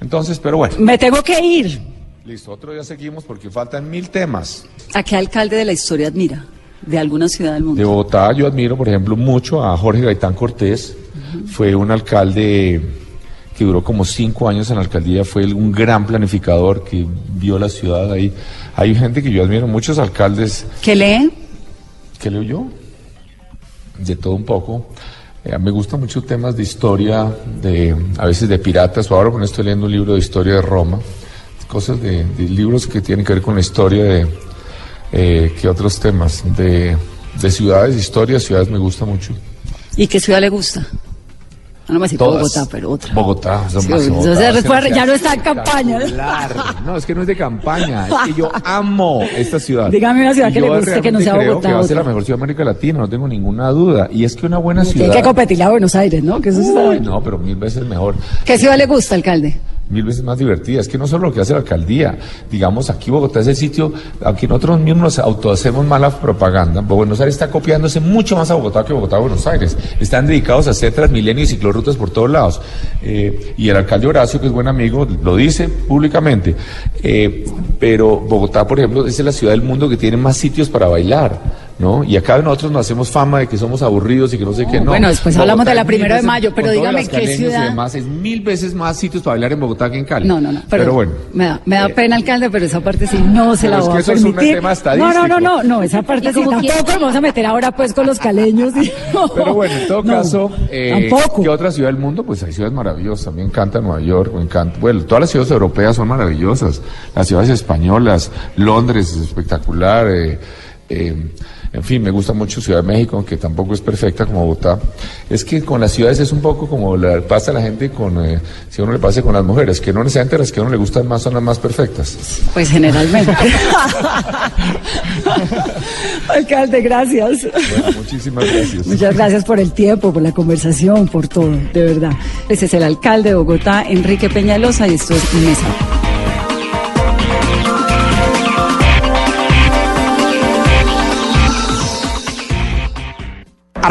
Entonces, pero bueno.
Me tengo que ir.
Listo, otro día seguimos porque faltan mil temas.
¿A qué alcalde de la historia admira? ¿De alguna ciudad del mundo?
De Bogotá yo admiro, por ejemplo, mucho a Jorge Gaitán Cortés. Fue un alcalde que duró como cinco años en la alcaldía, fue un gran planificador que vio la ciudad ahí. Hay gente que yo admiro, muchos alcaldes
¿Qué lee?
¿Qué leo yo? De todo un poco. Eh, me gustan mucho temas de historia, de a veces de piratas. Ahora bueno, estoy leyendo un libro de historia de Roma, cosas de, de libros que tienen que ver con la historia de eh, ¿qué otros temas de, de ciudades, historia, ciudades me gusta mucho.
¿Y qué ciudad le gusta? Ah, No me
Todas.
Bogotá, pero otra.
Bogotá,
Sí,
más
entonces
Bogotá,
después
es
ya no está en campaña.
No, es que no es de campaña, es que yo amo esta ciudad.
Dígame una ciudad
Y
que le guste que no sea
creo
Bogotá,
que va a ser la mejor ciudad de América Latina, no tengo ninguna duda. Y es que una buena
Que hay
ciudad.
que competirle a Buenos Aires, ¿no? Que eso está-
Uy, no, pero mil veces mejor.
¿Qué ciudad le gusta, alcalde?
Mil veces más divertida. Es que no solo lo que hace la alcaldía. Digamos, aquí Bogotá es el sitio, aunque nosotros mismos nos autohacemos mala propaganda, Buenos Aires está copiándose mucho más a Bogotá que Bogotá a Buenos Aires. Están dedicados a hacer transmilenio y ciclorrutas por todos lados. Eh, y el alcalde Horacio, que es buen amigo, lo dice públicamente. Eh, pero Bogotá, por ejemplo, es la ciudad del mundo que tiene más sitios para bailar. ¿No? Y acá nosotros nos hacemos fama de que somos aburridos y que no sé qué, no.
bueno, después hablamos de la
es mil
primero de mayo, pero dígame qué ciudad-
es mil veces más sitios para bailar en Bogotá que en Cali.
No, no, no.
Pero, bueno.
Me da, me da pena, alcalde, pero esa parte sí no se la
es
voy
que
a
eso es un
permitir.
tema
no,
estadístico.
no, no, no, no, esa parte sí
que-
tampoco nos vamos a meter ahora pues con los caleños. y-
Pero bueno, en todo
No,
caso, eh,
tampoco.
¿qué otra ciudad del mundo? Pues hay ciudades maravillosas. A mí me encanta Nueva York, me encanta. Bueno, todas las ciudades europeas son maravillosas. Las ciudades españolas, Londres es espectacular. eh, eh, en fin, me gusta mucho Ciudad de México, aunque tampoco es perfecta como Bogotá. Es que con las ciudades es un poco como le pasa a la gente con, eh, si uno le pasa con las mujeres, que no necesariamente las que a uno le gustan más son las más perfectas.
Pues generalmente. alcalde, gracias.
Bueno, muchísimas gracias.
Muchas gracias por el tiempo, por la conversación, por todo, de verdad. Ese es el alcalde de Bogotá, Enrique Peñalosa, y esto es Mesa.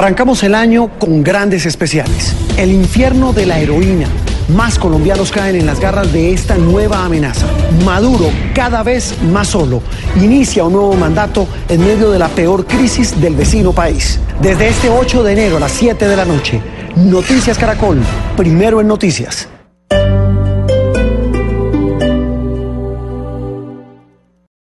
Arrancamos el año con grandes especiales. El infierno de la heroína. Más colombianos caen en las garras de esta nueva amenaza. Maduro, cada vez más solo, inicia un nuevo mandato en medio de la peor crisis del vecino país. Desde este 8 de enero a las 7 de la noche, Noticias Caracol, primero en noticias.